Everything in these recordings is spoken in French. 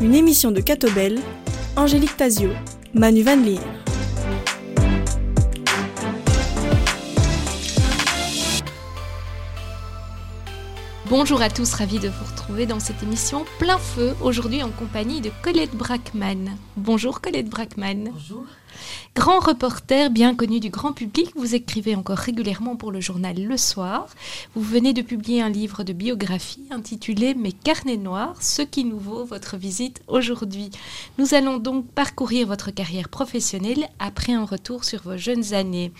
Une émission de Catobel, Angélique Tazio, Manu Van Leer. Bonjour à tous, ravi de vous retrouver dans cette émission plein feu, aujourd'hui en compagnie de Colette Brackman. Bonjour Colette Brackman. Bonjour. Grand reporter bien connu du grand public, vous écrivez encore régulièrement pour le journal Le Soir. Vous venez de publier un livre de biographie intitulé Mes carnets noirs, ce qui nous vaut votre visite aujourd'hui. Nous allons donc parcourir votre carrière professionnelle après un retour sur vos jeunes années.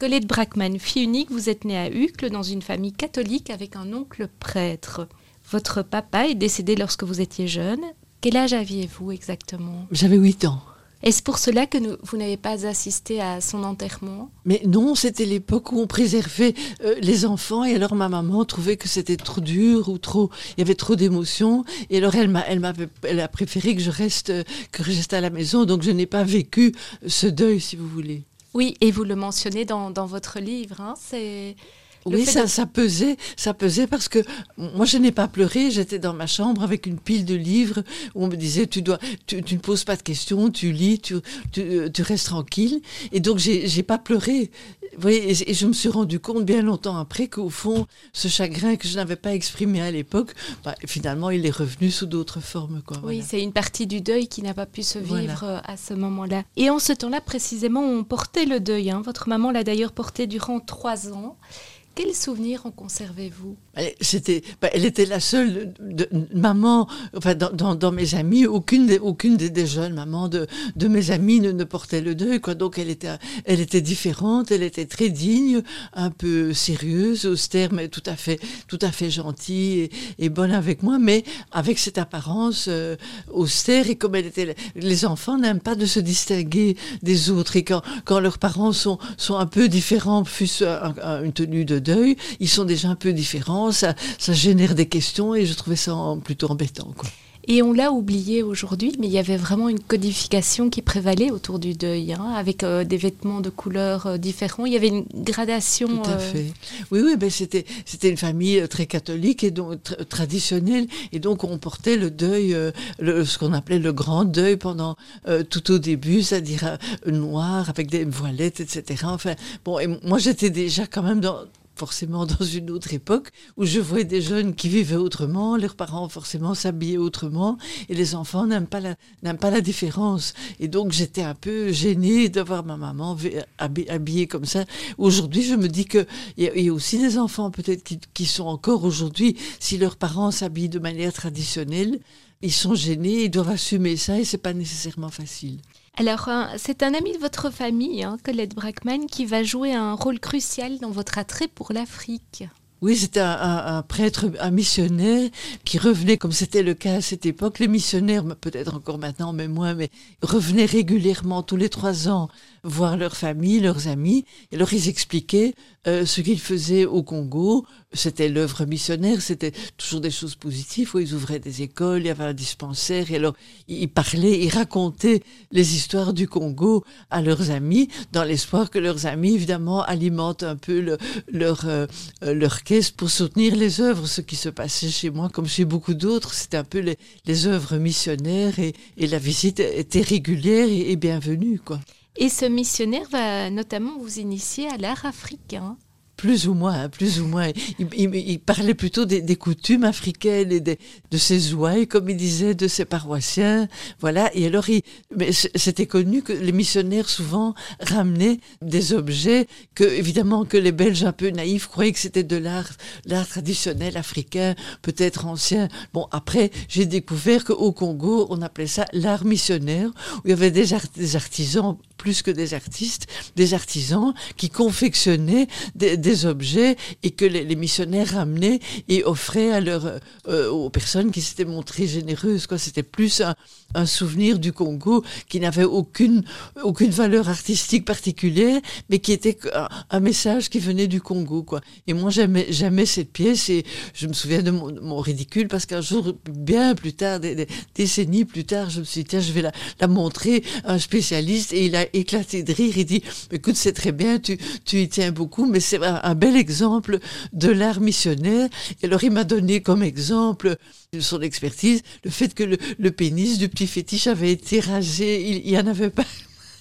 Colette Brackman, fille unique, vous êtes née à Uccle dans une famille catholique avec un oncle prêtre. Votre papa est décédé lorsque vous étiez jeune. Quel âge aviez-vous exactement? J'avais 8 ans. Est-ce pour cela que nous- vous n'avez pas assisté à son enterrement? Mais non, c'était l'époque où on préservait euh, les enfants et alors ma maman trouvait que c'était trop dur ou trop, il y avait trop d'émotions et alors elle m'a, elle elle a préféré que je reste, euh, que je reste à la maison donc je n'ai pas vécu ce deuil si vous voulez. Oui, et vous le mentionnez dans, dans votre livre. hein, c'est oui, ça, de- ça pesait, ça pesait parce que moi je n'ai pas pleuré, j'étais dans ma chambre avec une pile de livres où on me disait tu dois, tu, tu ne poses pas de questions, tu lis, tu, tu, euh, tu restes tranquille et donc j'ai, pas pleuré. Vous voyez, et, et je me suis rendu compte bien longtemps après qu'au fond ce chagrin que je n'avais pas exprimé à l'époque, bah, finalement il est revenu sous d'autres formes quoi. Oui, c'est une partie du deuil qui n'a pas pu se vivre euh, à ce moment-là. Et en ce temps-là, précisément, on portait le deuil. hein. Votre maman l'a d'ailleurs porté durant trois ans. Quels souvenirs en conservez-vous? Bah, elle était la seule maman, enfin dans, mes amis, aucune des, aucune des, jeunes mamans de, mes amis ne, portait le deuil, quoi. Donc elle était, elle était différente, elle était très digne, un peu sérieuse, austère, mais tout à fait, tout à fait gentille et, bonne avec moi, mais avec cette apparence euh, austère et comme elle était, les enfants n'aiment pas de se distinguer des autres. Et quand, leurs parents sont, sont un peu différents, fût-ce un- une tenue de deuil, ils sont déjà un peu différents, ça, ça génère des questions et je trouvais ça plutôt embêtant. Quoi. Et on l'a oublié aujourd'hui, mais il y avait vraiment une codification qui prévalait autour du deuil, hein, avec euh, des vêtements de couleurs euh, différents. Il y avait une gradation. Tout à euh, fait. Oui, oui, ben c'était c'était une famille euh, très catholique et donc tr- traditionnelle et donc on portait le deuil, le, ce qu'on appelait le grand deuil pendant tout au début, c'est-à-dire noir avec des voilettes, etc. Enfin bon, et moi j'étais déjà quand même dans forcément dans une autre époque où je voyais des jeunes qui vivaient autrement, leurs parents forcément s'habillaient autrement et les enfants n'aiment pas la n'aiment pas la différence et donc j'étais un peu gênée de voir ma maman habillée comme ça Aujourd'hui, je me dis que il y, y a aussi des enfants peut-être qui, qui sont encore aujourd'hui, si leurs parents s'habillent de manière traditionnelle, ils sont gênés, ils doivent assumer ça et c'est pas nécessairement facile. Alors, hein, c'est un ami de votre famille, hein, Colette Brackman, qui va jouer un rôle crucial dans votre attrait pour l'Afrique. Oui, un, un- un prêtre, un missionnaire qui revenait, comme c'était le cas à cette époque. Les missionnaires, peut-être encore maintenant, mais moins, mais revenaient régulièrement tous les trois ans voir leur famille, leurs amis. Et ils expliquaient euh, ce qu'ils faisaient au Congo. C'était l'œuvre missionnaire, c'était toujours des choses positives. Où ils ouvraient des écoles, il y avait un dispensaire. Et alors ils parlaient, ils racontaient les histoires du Congo à leurs amis, dans l'espoir que leurs amis, évidemment, alimentent un peu le- leur euh, euh, leur caisse pour soutenir les œuvres. Ce qui se passait chez moi, comme chez beaucoup d'autres, c'était un peu les, les œuvres missionnaires et, et la visite était régulière et, et bienvenue, quoi. Et ce missionnaire va notamment vous initier à l'art africain. Plus ou moins, hein, plus ou moins. Il, parlait plutôt des, coutumes africaines et des, de ses ouailles, comme il disait, de ses paroissiens. Voilà. Et alors, il, mais c'était connu que les missionnaires souvent ramenaient des objets que, évidemment, que les Belges un peu naïfs croyaient que c'était de l'art, l'art traditionnel africain, peut-être ancien. Bon, après, j'ai découvert qu'au Congo, on appelait ça l'art missionnaire, où il y avait des, art- des artisans plus que des artistes, des artisans qui confectionnaient des objets et que les, missionnaires ramenaient et offraient à leur, euh, aux personnes qui s'étaient montrées généreuses. C'était plus un, souvenir du Congo qui n'avait aucune aucune valeur artistique particulière, mais qui était un, message qui venait du Congo. Quoi. Et moi, j'aimais j'aimais cette pièce et je me souviens de mon, ridicule parce qu'un jour, bien plus tard, des, décennies plus tard, je me suis dit tiens, je vais la, la montrer à un spécialiste et il a éclaté de rire. Il dit écoute, c'est très bien, tu, tu y tiens beaucoup, mais c'est un, un, bel exemple de l'art missionnaire. Et alors il m'a donné comme exemple son expertise le fait que le, pénis du petit fétiche avait été rasé, il n'y en avait pas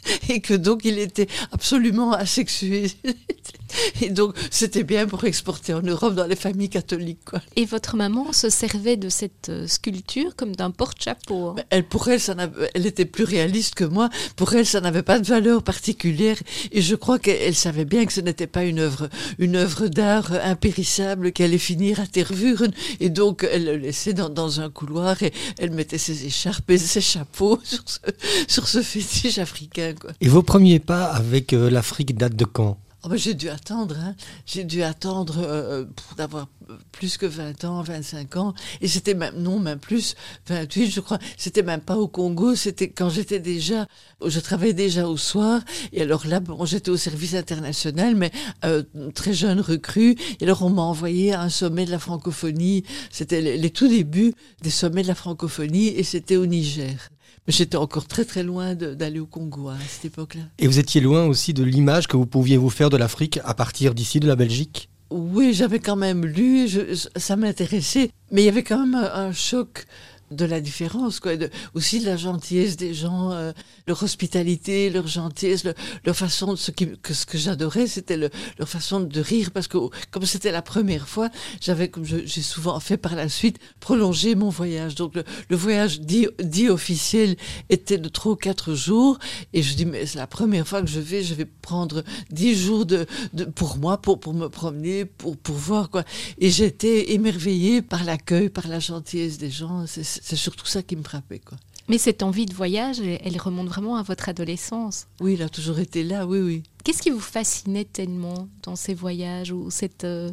et que donc il était absolument asexué. Et donc, c'était bien pour exporter en Europe dans les familles catholiques. Quoi. Et votre maman se servait de cette euh, sculpture comme d'un porte-chapeau hein? Elle, Pour elle, ça elle était plus réaliste que moi. Pour elle, ça n'avait pas de valeur particulière. Et je crois qu'elle savait bien que ce n'était pas une œuvre, une œuvre d'art impérissable qui allait finir à Tervuren. Et donc, elle le laissait dans, dans, un couloir et elle mettait ses écharpes et ses chapeaux sur ce, sur ce fétiche africain. Et vos premiers pas avec euh, l'Afrique datent de quand? Oh ben, J'ai dû attendre, hein. j'ai dû attendre euh, d'avoir plus que 20 ans, 25 ans, et c'était même, non, même plus, 28 je crois, c'était même pas au Congo, c'était quand j'étais déjà, je travaillais déjà au soir, et alors là, bon, j'étais au service international, mais euh, très jeune recrue, et alors on m'a envoyé à un sommet de la francophonie, c'était les, les tout débuts des sommets de la francophonie, et c'était au Niger. J'étais encore très très loin d'aller au Congo hein, à cette époque-là. Et vous étiez loin aussi de l'image que vous pouviez vous faire de l'Afrique à partir d'ici, de la Belgique? Oui, j'avais quand même lu, ça m'intéressait, mais il y avait quand même un choc de la différence, quoi, de, aussi de la gentillesse des gens, euh, leur hospitalité, leur gentillesse, leur façon de ce, qui, que ce que j'adorais, c'était le, leur façon de rire, parce que comme c'était la première fois, j'avais, comme j'ai souvent fait par la suite, prolongé mon voyage. Donc le, le voyage dit, dit officiel était de trois ou quatre jours, et je dis mais c'est la première fois que je vais, je vais prendre dix jours de, de pour moi, pour pour me promener, pour pour voir quoi. Et j'étais émerveillée par l'accueil, par la gentillesse des gens. C'est surtout ça qui me frappait. Quoi. Mais cette envie de voyage, elle remonte vraiment à votre adolescence. Oui, elle a toujours été là, oui, oui. Qu'est-ce qui vous fascinait tellement dans ces voyages ou cette euh,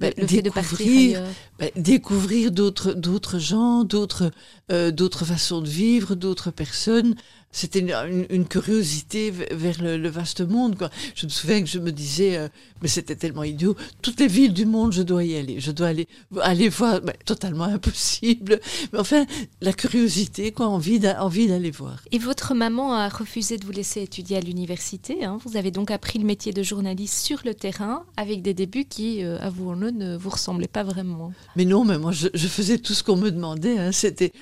ben, le fait de partir ben, découvrir d'autres d'autres gens, d'autres euh, d'autres façons de vivre, d'autres personnes c'était une, curiosité vers le, vaste monde. Quoi. Je me souviens que je me disais, euh, mais c'était tellement idiot, toutes les villes du monde, je dois y aller. Je dois aller, aller voir, totalement impossible. Mais enfin, la curiosité, quoi, envie d'aller voir. Et votre maman a refusé de vous laisser étudier à l'université. Hein. Vous avez donc appris le métier de journaliste sur le terrain, avec des débuts qui, euh, avouons-le, ne vous ressemblaient pas vraiment. Mais non, mais moi, je, faisais tout ce qu'on me demandait. Hein. C'était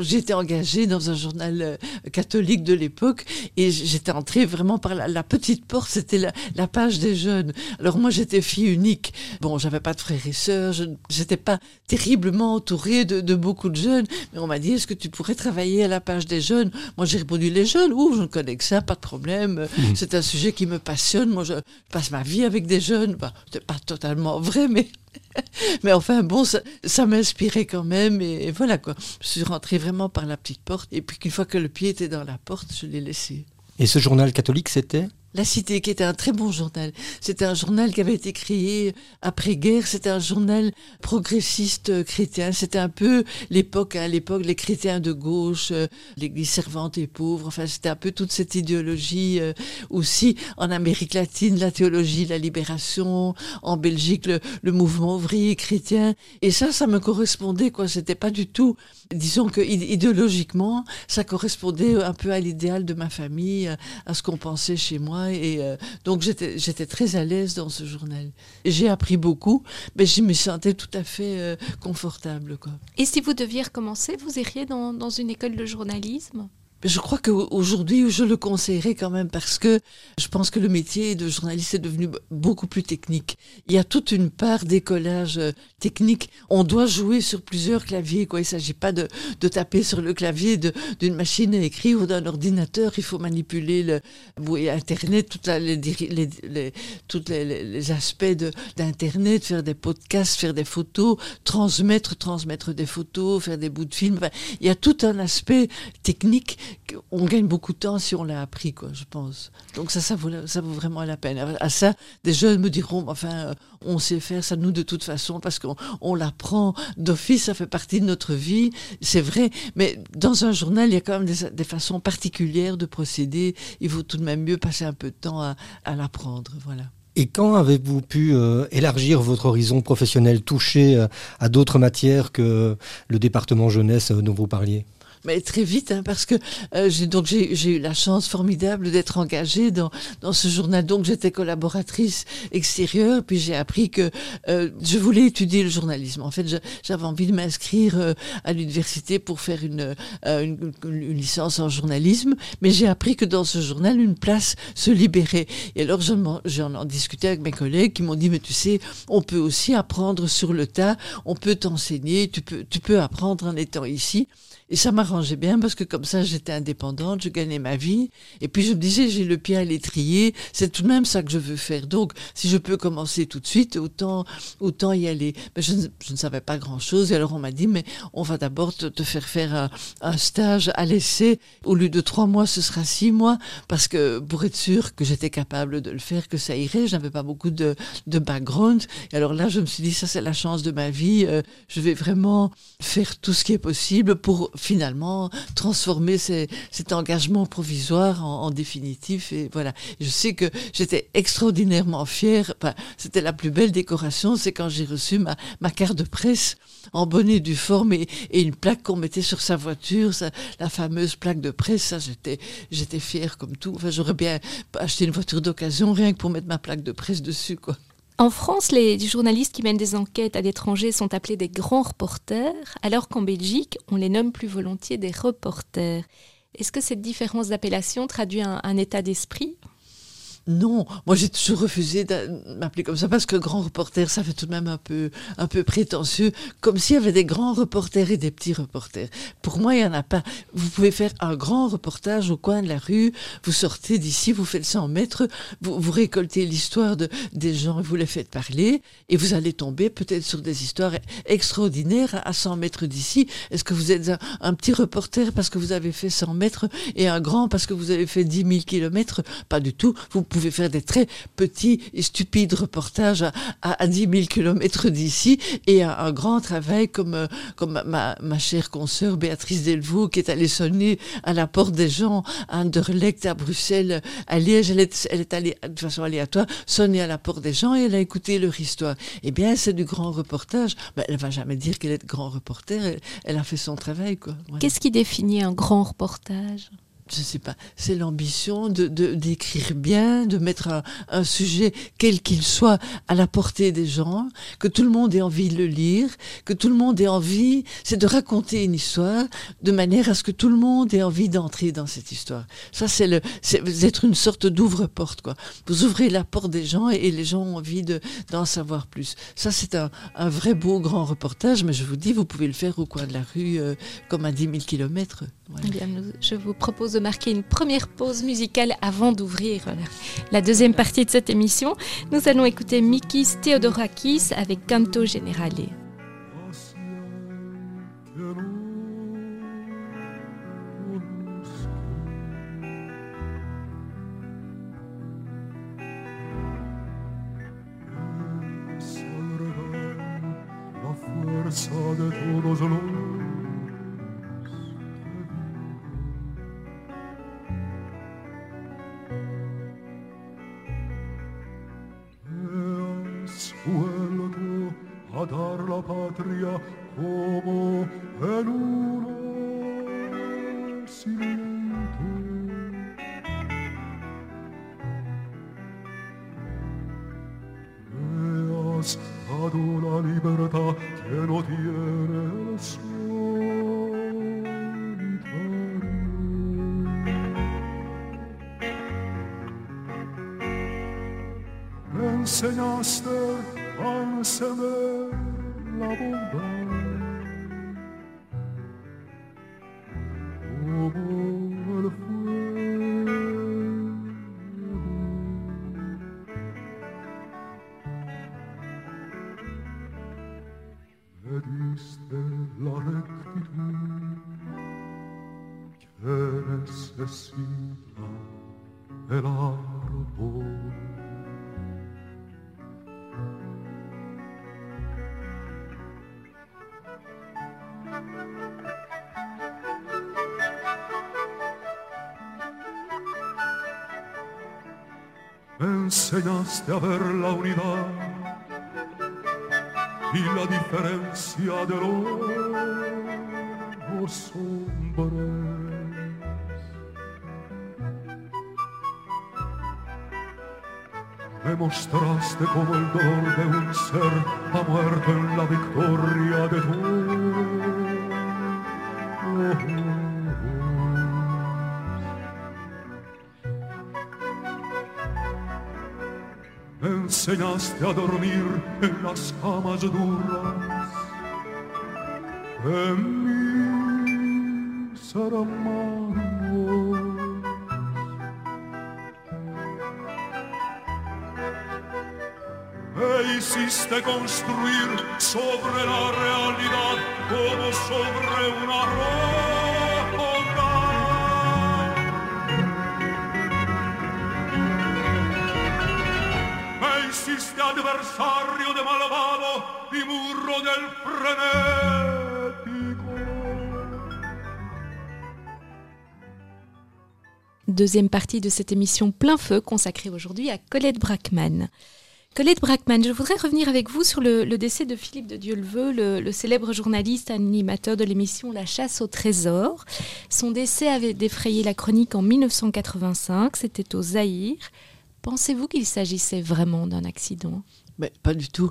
j'étais engagée dans un journal euh, catholique de l'époque et j'étais entrée vraiment par la, petite porte, c'était la, page des jeunes. Alors moi j'étais fille unique. Bon, j'avais pas de frères et sœurs, je n'étais pas terriblement entourée de, beaucoup de jeunes, mais on m'a dit est-ce que tu pourrais travailler à la page des jeunes? Moi j'ai répondu les jeunes, ouh, je ne connais que ça, pas de problème. Mmh. C'est un sujet qui me passionne. Moi je passe ma vie avec des jeunes. Bah, c'est pas totalement vrai, mais mais enfin, bon, ça, m'inspirait quand même. Et, voilà quoi. Je suis rentrée vraiment par la petite porte. Et puis qu'une fois que le pied était dans la porte, je l'ai laissé. Et ce journal catholique, c'était? La Cité, qui était un très bon journal. C'était un journal qui avait été créé après-guerre. C'était un journal progressiste euh, chrétien. C'était un peu l'époque, à l'époque, les chrétiens de gauche, euh, l'Église servante et pauvre. Enfin, c'était un peu toute cette idéologie euh, aussi en Amérique latine, la théologie, la libération, en Belgique, le, le mouvement ouvrier chrétien. Et ça, ça me correspondait, quoi. C'était pas du tout, disons que idéologiquement, ça correspondait un peu à l'idéal de ma famille, à ce qu'on pensait chez moi et euh, donc j'étais très à l'aise dans ce journal. J'ai appris beaucoup, mais je me sentais tout à fait euh, confortable. Et si vous deviez recommencer, vous iriez dans une école de journalisme? Je crois qu'aujourd'hui, je le conseillerais quand même parce que je pense que le métier de journaliste est devenu beaucoup plus technique. Il y a toute une part d'écolage euh, technique. On doit jouer sur plusieurs claviers. Quoi. Il ne s'agit pas de, de, taper sur le clavier d'une machine à écrire ou d'un ordinateur. Il faut manipuler le, oui, Internet, toute les, les, les, aspects d'Internet, faire des podcasts, faire des photos, transmettre, transmettre des photos, faire des bouts de films. Il y a tout un aspect technique on gagne beaucoup de temps si on l'a appris, quoi, je pense. Donc ça, ça vaut, vraiment la peine. À ça, des jeunes me diront, enfin, euh, on sait faire ça nous de toute façon parce qu'on on l'apprend d'office, ça fait partie de notre vie, c'est vrai. Mais dans un journal, il y a quand même des, façons particulières de procéder. Il vaut tout de même mieux passer un peu de temps à, l'apprendre, voilà. Et quand avez-vous pu euh, élargir votre horizon professionnel, toucher euh, à d'autres matières que le département jeunesse dont vous parliez? Mais très vite, hein, parce que euh, j'ai donc j'ai eu la chance formidable d'être engagée dans dans ce journal. Donc j'étais collaboratrice extérieure, puis j'ai appris que euh, je voulais étudier le journalisme. En fait, j'avais envie de m'inscrire euh, à l'université pour faire une, une, une, licence en journalisme, mais j'ai appris que dans ce journal, une place se libérait. Et alors j'en en discutais avec mes collègues qui m'ont dit mais tu sais, on peut aussi apprendre sur le tas, on peut t'enseigner, tu peux tu peux apprendre en étant ici. Et ça m'arrangeait bien parce que comme ça, j'étais indépendante, je gagnais ma vie. Et puis je me disais, j'ai le pied à l'étrier, c'est tout de même ça que je veux faire. Donc, si je peux commencer tout de suite, autant, autant y aller. Mais je, ne, savais pas grand-chose. Et alors on m'a dit, mais on va d'abord te, faire faire un, un stage à l'essai. Au lieu de trois mois, ce sera six mois. Parce que pour être sûr que j'étais capable de le faire, que ça irait, je n'avais pas beaucoup de, de background. Et alors là, je me suis dit, ça c'est la chance de ma vie. Euh, je vais vraiment faire tout ce qui est possible pour finalement transformer ces, cet engagement provisoire en, définitif. Et voilà. Je sais que j'étais extraordinairement fière. Enfin, c'était la plus belle décoration, c'est quand j'ai reçu ma, ma carte de presse en bonnet du forme et, et une plaque qu'on mettait sur sa voiture, ça, la fameuse plaque de presse. Ça, j'étais, j'étais fière comme tout. Enfin, j'aurais bien acheté une voiture d'occasion rien que pour mettre ma plaque de presse dessus, quoi. En France, les journalistes qui mènent des enquêtes à l'étranger sont appelés des grands reporters, alors qu'en Belgique, on les nomme plus volontiers des reporters. Est-ce que cette différence d'appellation traduit un, état d'esprit? Non, moi j'ai toujours refusé de m'appeler comme ça parce que grand reporter, ça fait tout de même un peu, un peu prétentieux, comme s'il y avait des grands reporters et des petits reporters. Pour moi, il n'y en a pas. Vous pouvez faire un grand reportage au coin de la rue, vous sortez d'ici, vous faites 100 mètres, vous, récoltez l'histoire de, des gens vous les faites parler, et vous allez tomber peut-être sur des histoires extraordinaires à 100 mètres d'ici. Est-ce que vous êtes un, petit reporter parce que vous avez fait 100 mètres et un grand parce que vous avez fait 10 000 kilomètres? Pas du tout. Pouvez faire des très petits et stupides reportages à, à, à 10 000 kilomètres d'ici et un, un, grand travail comme, euh, comme ma, ma chère consoeur Béatrice Delvaux qui est allée sonner à la porte des gens à Anderlecht, à Bruxelles, à Liège. Elle est, elle est allée de façon aléatoire sonner à la porte des gens et elle a écouté leur histoire. Eh bien, c'est du grand reportage. Ben, elle va jamais dire qu'elle est grand reporter. Elle, a fait son travail, quoi. Qu'est-ce qui définit un grand reportage? Je sais pas, c'est l'ambition de d'écrire bien, de mettre un, sujet quel qu'il soit à la portée des gens, que tout le monde ait envie de le lire, que tout le monde ait envie, c'est de raconter une histoire de manière à ce que tout le monde ait envie d'entrer dans cette histoire. Ça c'est le être une sorte d'ouvre-porte quoi. Vous ouvrez la porte des gens et, les gens ont envie de d'en savoir plus. Ça c'est un, un vrai beau grand reportage, mais je vous dis vous pouvez le faire au coin de la rue euh, comme à 10 000 kilomètres. Bien, je vous propose de marquer une première pause musicale avant d'ouvrir la deuxième partie de cette émission. Nous allons écouter Mikis Theodorakis avec Canto Generale. a dar la patria como en uno silento. Veas a la libertad que no tiene el. Me enseñaste a semer la enseñaste a ver la unidad y la diferencia de los hombres. Me mostraste como el dolor de un ser ha muerto en la victoria de tu enseñaste a dormir en las camas duras de mis hermanos. Me hiciste construir sobre la realidad como sobre una roca. Deuxième partie de cette émission plein feu consacrée aujourd'hui à Colette Brackman. Colette Brackman, je voudrais revenir avec vous sur le, décès de Philippe de Dieuleveux, le, le célèbre journaliste animateur de l'émission La chasse au trésor. Son décès avait défrayé la chronique en 1985, c'était au Zaïre. Pensez-vous qu'il s'agissait vraiment d'un accident? Mais pas du tout.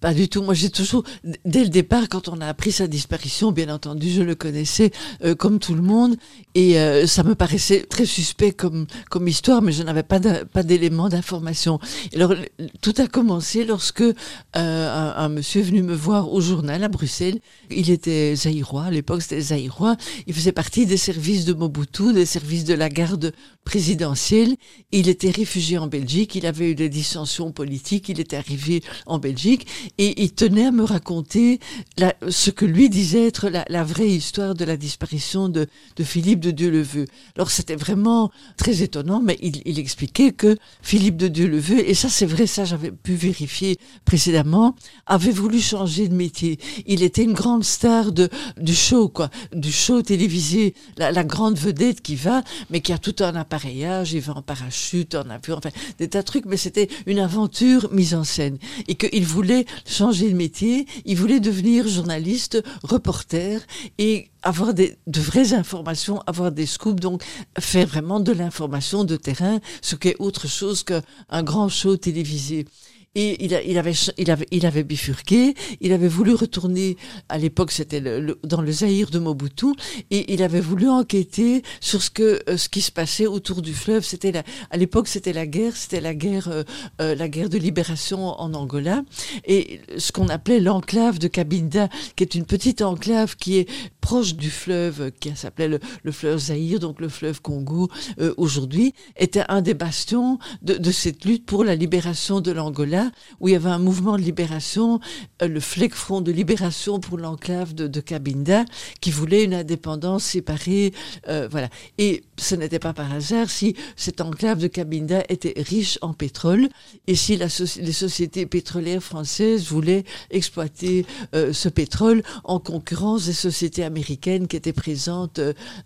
Pas du tout. Moi, j'ai toujours, dès le départ, quand on a appris sa disparition, bien entendu, je le connaissais euh, comme tout le monde, et euh, ça me paraissait très suspect comme comme histoire, mais je n'avais pas d'éléments d'information. Alors, tout a commencé lorsque euh, un, un monsieur est venu me voir au journal à Bruxelles. Il était zaïrois à l'époque, c'était zaïrois. Il faisait partie des services de Mobutu, des services de la garde présidentielle. Il était réfugié en Belgique. Il avait eu des dissensions politiques. Il était arrivé en Belgique et il tenait à me raconter la- ce que lui disait être la, la vraie histoire de la disparition de, de Philippe de Dieuleveux. Alors c'était vraiment très étonnant, mais il, il expliquait que Philippe de Dieuleveux, et ça c'est vrai, ça j'avais pu vérifier précédemment, avait voulu changer de métier. Il était une grande star de, du show, quoi, du show télévisé, la, la grande vedette qui va, mais qui a tout un appareillage, il va en parachute, en avion, enfin des tas de trucs, mais c'était une aventure mise en scène. Et qu'il voulait changer de métier, il voulait devenir journaliste, reporter et avoir des, de vraies informations, avoir des scoops, donc faire vraiment de l'information de terrain, ce qui est autre chose qu'un grand show télévisé. Et il, il, avait, il, avait, il avait bifurqué, il avait voulu retourner, à l'époque c'était le, le- dans le Zaïre de Mobutu, et il avait voulu enquêter sur ce, que, euh, ce qui se passait autour du fleuve. C'était la, à l'époque c'était la guerre, c'était la guerre, euh, euh, la guerre de libération en Angola, et ce qu'on appelait l'enclave de Cabinda, qui est une petite enclave qui est proche du fleuve, qui s'appelait le, le fleuve Zaïre, donc le fleuve Congo euh, aujourd'hui, était un des bastions de, de cette lutte pour la libération de l'Angola, où il y avait un mouvement de libération, euh, le Fleck Front de libération pour l'enclave de, Cabinda, qui voulait une indépendance séparée, euh, voilà. Et ce n'était pas par hasard si cette enclave de Cabinda était riche en pétrole et si les sociétés pétrolières françaises voulaient exploiter euh, ce pétrole en concurrence des sociétés américaines qui étaient présentes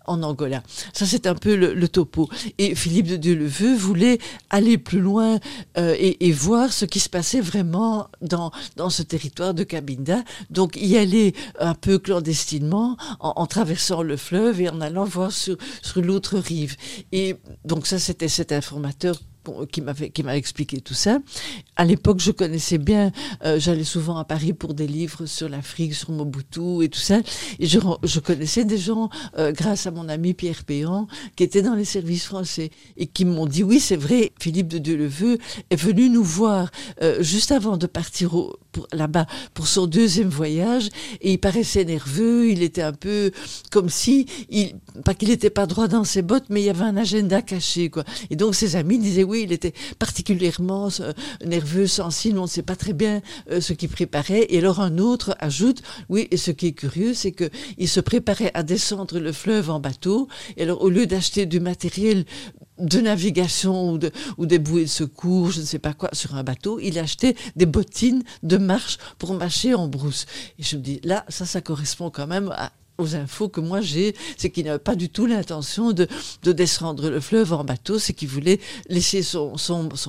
en Angola. Ça, c'est un peu le, topo. Et Philippe de Dieuleveux voulait aller plus loin et, et voir ce qui se passait vraiment dans, dans ce territoire de Cabinda. Donc, y aller un peu clandestinement en, en traversant le fleuve et en allant voir sur, sur l'autre rive. Et donc, ça, c'était cet informateur qui qui m'a expliqué tout ça. À l'époque, je connaissais bien. euh, J'allais souvent à Paris pour des livres sur l'Afrique, sur Mobutu et tout ça. Et je, je connaissais des gens euh, grâce à mon ami Pierre Péan qui était dans les services français et qui m'ont dit oui, c'est vrai. Philippe de Dieuleveux est venu nous voir euh, juste avant de partir là-bas pour son deuxième voyage et il paraissait nerveux. Il était un peu comme si il pas qu'il n'était pas droit dans ses bottes, mais il y avait un agenda caché quoi. Et donc ses amis disaient oui, il était particulièrement euh, nerveux, sensible, on ne sait pas très bien euh, ce qu'il préparait. Et alors un autre ajoute, oui, et ce qui est curieux, c'est que il se préparait à descendre le fleuve en bateau. Et alors au lieu d'acheter du matériel de navigation ou, de, ou des bouées de secours, je ne sais pas quoi, sur un bateau, il achetait des bottines de marche pour marcher en brousse. Et je me dis, là, ça, ça correspond quand même à aux infos que moi j'ai, c'est qu'il n'avait pas du tout l'intention de, de descendre le fleuve en bateau, c'est qu'il voulait laisser son,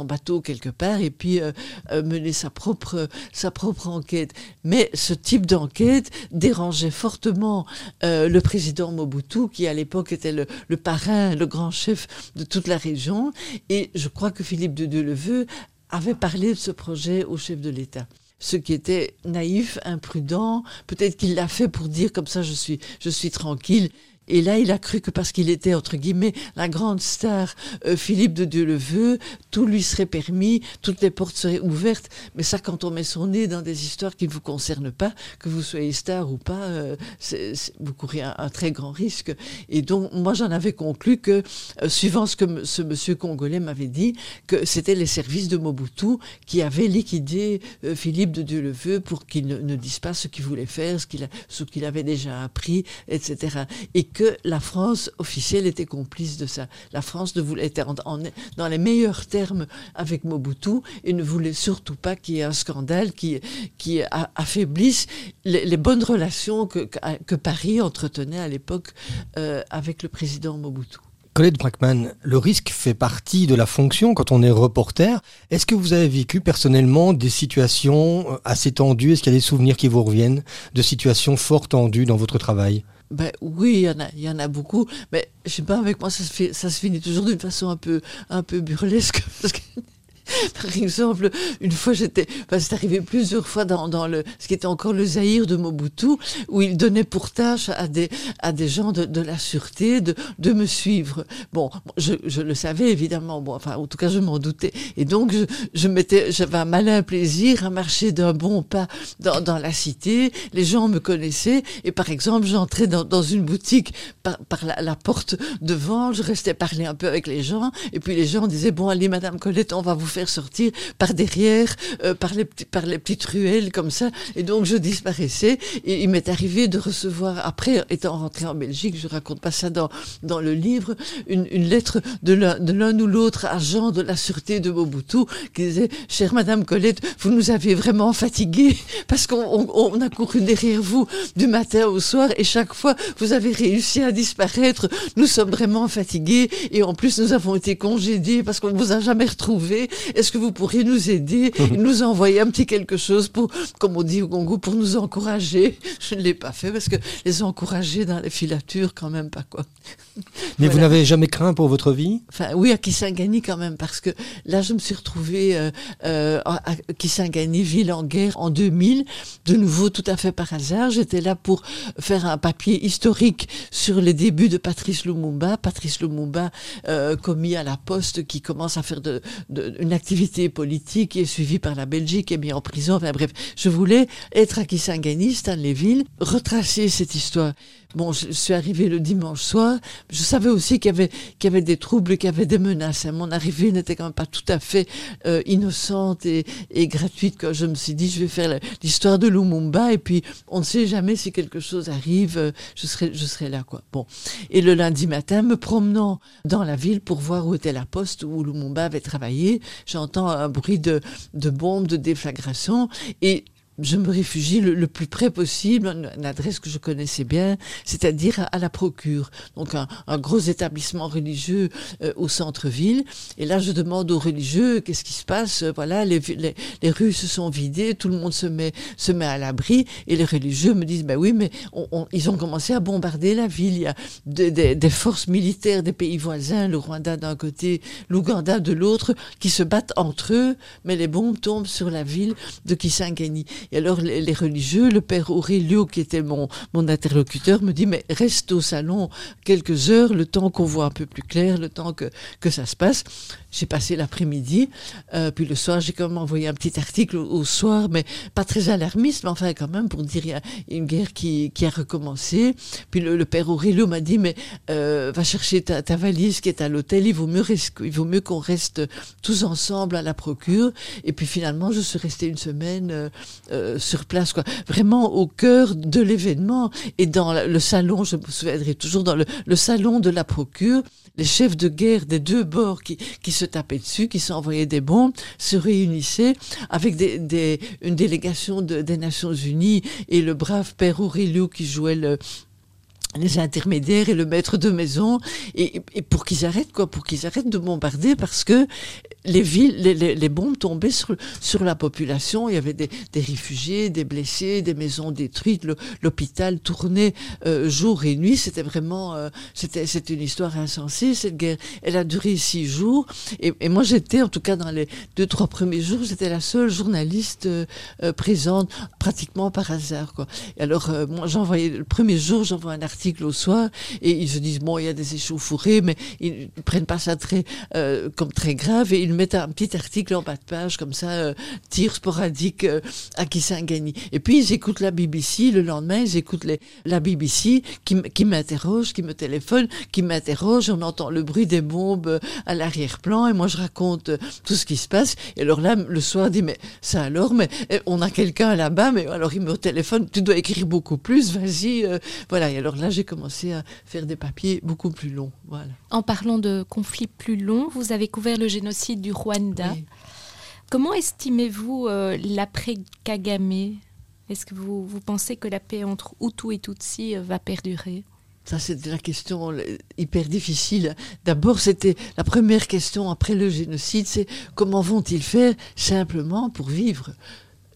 bateau quelque part et puis euh, euh, mener sa propre, sa propre enquête. Mais ce type d'enquête dérangeait fortement euh, le président Mobutu, qui à l'époque était le, le, parrain, le grand chef de toute la région. Et je crois que Philippe de Deleveux avait parlé de ce projet au chef de l'État ce qui était naïf, imprudent. Peut-être qu'il l'a fait pour dire comme ça je suis, je suis tranquille. Et là, il a cru que parce qu'il était, entre guillemets, la grande star euh, Philippe de Dieu le veut, tout lui serait permis, toutes les portes seraient ouvertes. Mais ça, quand on met son nez dans des histoires qui ne vous concernent pas, que vous soyez star ou pas, euh, vous courez un, très grand risque. Et donc, moi, j'en avais conclu que, euh, suivant ce que ce monsieur congolais m'avait dit, que c'était les services de Mobutu qui avaient liquidé Philippe de Dieu le veut pour qu'il ne, dise pas ce qu'il voulait faire, ce qu'il avait déjà appris, etc. la France officielle était complice de ça. La France ne voulait être dans les meilleurs termes avec Mobutu et ne voulait surtout pas qu'il y ait un scandale qui, qui affaiblisse les, bonnes relations que, que, Paris entretenait à l'époque euh, avec le président Mobutu. Colette Brackman, le risque fait partie de la fonction quand on est reporter. Est-ce que vous avez vécu personnellement des situations euh, assez tendues? Est-ce qu'il y a des souvenirs qui vous reviennent de situations fort tendues dans votre travail? Ben oui, il y en a, il y en a beaucoup, mais je sais pas, avec moi ça se, fait, ça se finit toujours d'une façon un peu, un peu burlesque Par exemple, une fois j'étais, enfin, c'est arrivé plusieurs fois dans, le, ce qui était encore le Zaïre de Mobutu, où il donnait pour tâche à des, à des gens de, de la sûreté de, de me suivre. Bon, je, le savais évidemment, bon, enfin, en tout cas, je m'en doutais. Et donc, je, je m'étais, j'avais un malin plaisir à marcher d'un bon pas dans, dans la cité. Les gens me connaissaient. Et par exemple, j'entrais dans, dans une boutique par, par la, la, porte devant, je restais parler un peu avec les gens. Et puis les gens disaient, bon, allez, Madame Colette, on va vous faire sortir par derrière, euh, par, les, par les petites ruelles comme ça. Et donc je disparaissais. Et il m'est arrivé de recevoir, après étant rentré en Belgique, je raconte pas ça dans, dans le livre, une, une lettre de l'un ou l'autre agent de la sûreté de Mobutu qui disait Chère Madame Colette, vous nous avez vraiment fatigués parce qu'on on, a couru derrière vous du matin au soir et chaque fois vous avez réussi à disparaître. Nous sommes vraiment fatigués et en plus nous avons été congédiés parce qu'on ne vous a jamais retrouvé est-ce que vous pourriez nous aider nous envoyer un petit quelque chose pour, comme on dit au Congo, pour nous encourager? Je ne l'ai pas fait parce que les encourager dans les filatures, quand même pas quoi. Mais vous n'avez jamais craint pour votre vie? Enfin, oui, à Kisangani quand même, parce que là, je me suis retrouvée euh, euh, à Kisangani, ville en guerre, en 2000, de nouveau tout à fait par hasard. J'étais là pour faire un papier historique sur les débuts de Patrice Lumumba. Patrice Lumumba, euh, commis à la poste, qui commence à faire de, de, une activité politique, est suivie par la Belgique, et mis en prison. Enfin bref, je voulais être à Kisangani, Stanleyville, retracer cette histoire. Bon, je suis arrivée le dimanche soir. Je savais aussi qu'il y avait, qu'il y avait des troubles, qu'il y avait des menaces. Mon arrivée n'était quand même pas tout à fait euh, innocente et, et, gratuite. Quand je me suis dit, je vais faire l'histoire de Lumumba et puis on ne sait jamais si quelque chose arrive, euh, je serai, je serai là, quoi. Bon. Et le lundi matin, me promenant dans la ville pour voir où était la poste où Lumumba avait travaillé, j'entends un bruit de, de bombes, de déflagration et je me réfugie le, plus près possible, une, adresse que je connaissais bien, c'est-à-dire à, la Procure, donc un, gros établissement religieux euh, au centre-ville. Et là, je demande aux religieux qu'est-ce qui se passe? Voilà, les, les, les, rues se sont vidées, tout le monde se met se met à l'abri, et les religieux me disent ben oui, mais ils ont commencé à bombarder la ville. Il y a des forces militaires des pays voisins, le Rwanda d'un côté, l'Ouganda de l'autre, qui se battent entre eux, mais les bombes tombent sur la ville de Kisangani. Et alors les, religieux, le père Aurelio, qui était mon, mon interlocuteur, me dit, mais reste au salon quelques heures, le temps qu'on voit un peu plus clair, le temps que, que ça se passe. J'ai passé l'après-midi, euh, puis le soir, j'ai quand même envoyé un petit article au, soir, mais pas très alarmiste, mais enfin quand même pour dire il y a une guerre qui, qui a recommencé. Puis le, père Aurelio m'a dit, mais euh, va chercher ta, valise qui est à l'hôtel, il vaut mieux, mieux qu'on reste tous ensemble à la procure. Et puis finalement, je suis restée une semaine euh, euh, sur place, quoi. Vraiment au cœur de l'événement et dans le salon, je me souviendrai toujours dans le, salon de la procure, les chefs de guerre des deux bords qui, qui se tapaient dessus, qui s'envoyaient des bombes, se réunissaient avec des, des, une délégation de, des Nations Unies et le brave père Aurelio qui jouait le, les intermédiaires et le maître de maison et, et pour qu'ils arrêtent quoi pour qu'ils arrêtent de bombarder parce que les villes les, les, les, bombes tombaient sur sur la population. Il y avait des, des réfugiés des blessés des maisons détruites. L'hôpital tournait euh, jour et nuit. C'était vraiment euh, c'était c'était une histoire insensée. Cette guerre elle a duré six jours. Et, et moi j'étais en tout cas dans les deux trois premiers jours j'étais la seule journaliste euh présente pratiquement par hasard quoi. Et alors euh, moi j'envoyais le premier jour j'envoie un article article au soir et ils se disent bon il y a des échauffourées mais ils ne prennent pas ça très euh, comme très grave et ils mettent un petit article en bas de page comme ça euh, tir sporadique euh, à Kisangani et puis ils écoutent la BBC le lendemain ils écoutent les, la BBC qui, qui m'interroge qui me téléphone qui m'interroge on entend le bruit des bombes à l'arrière-plan et moi je raconte tout ce qui se passe. Et alors là le soir dit mais ça alors mais eh, on a quelqu'un là-bas mais alors il me téléphone tu dois écrire beaucoup plus vas-y euh, voilà. Et alors là j'ai commencé à faire des papiers beaucoup plus longs. Voilà. En parlant de conflits plus longs, vous avez couvert le génocide du Rwanda. Oui. Comment estimez-vous euh, l'après Kagame? Est-ce que vous, vous pensez que la paix entre Hutu et Tutsi euh, va perdurer? Ça, c'était la question hyper difficile. D'abord, c'était la première question après le génocide, c'est comment vont-ils faire simplement pour vivre?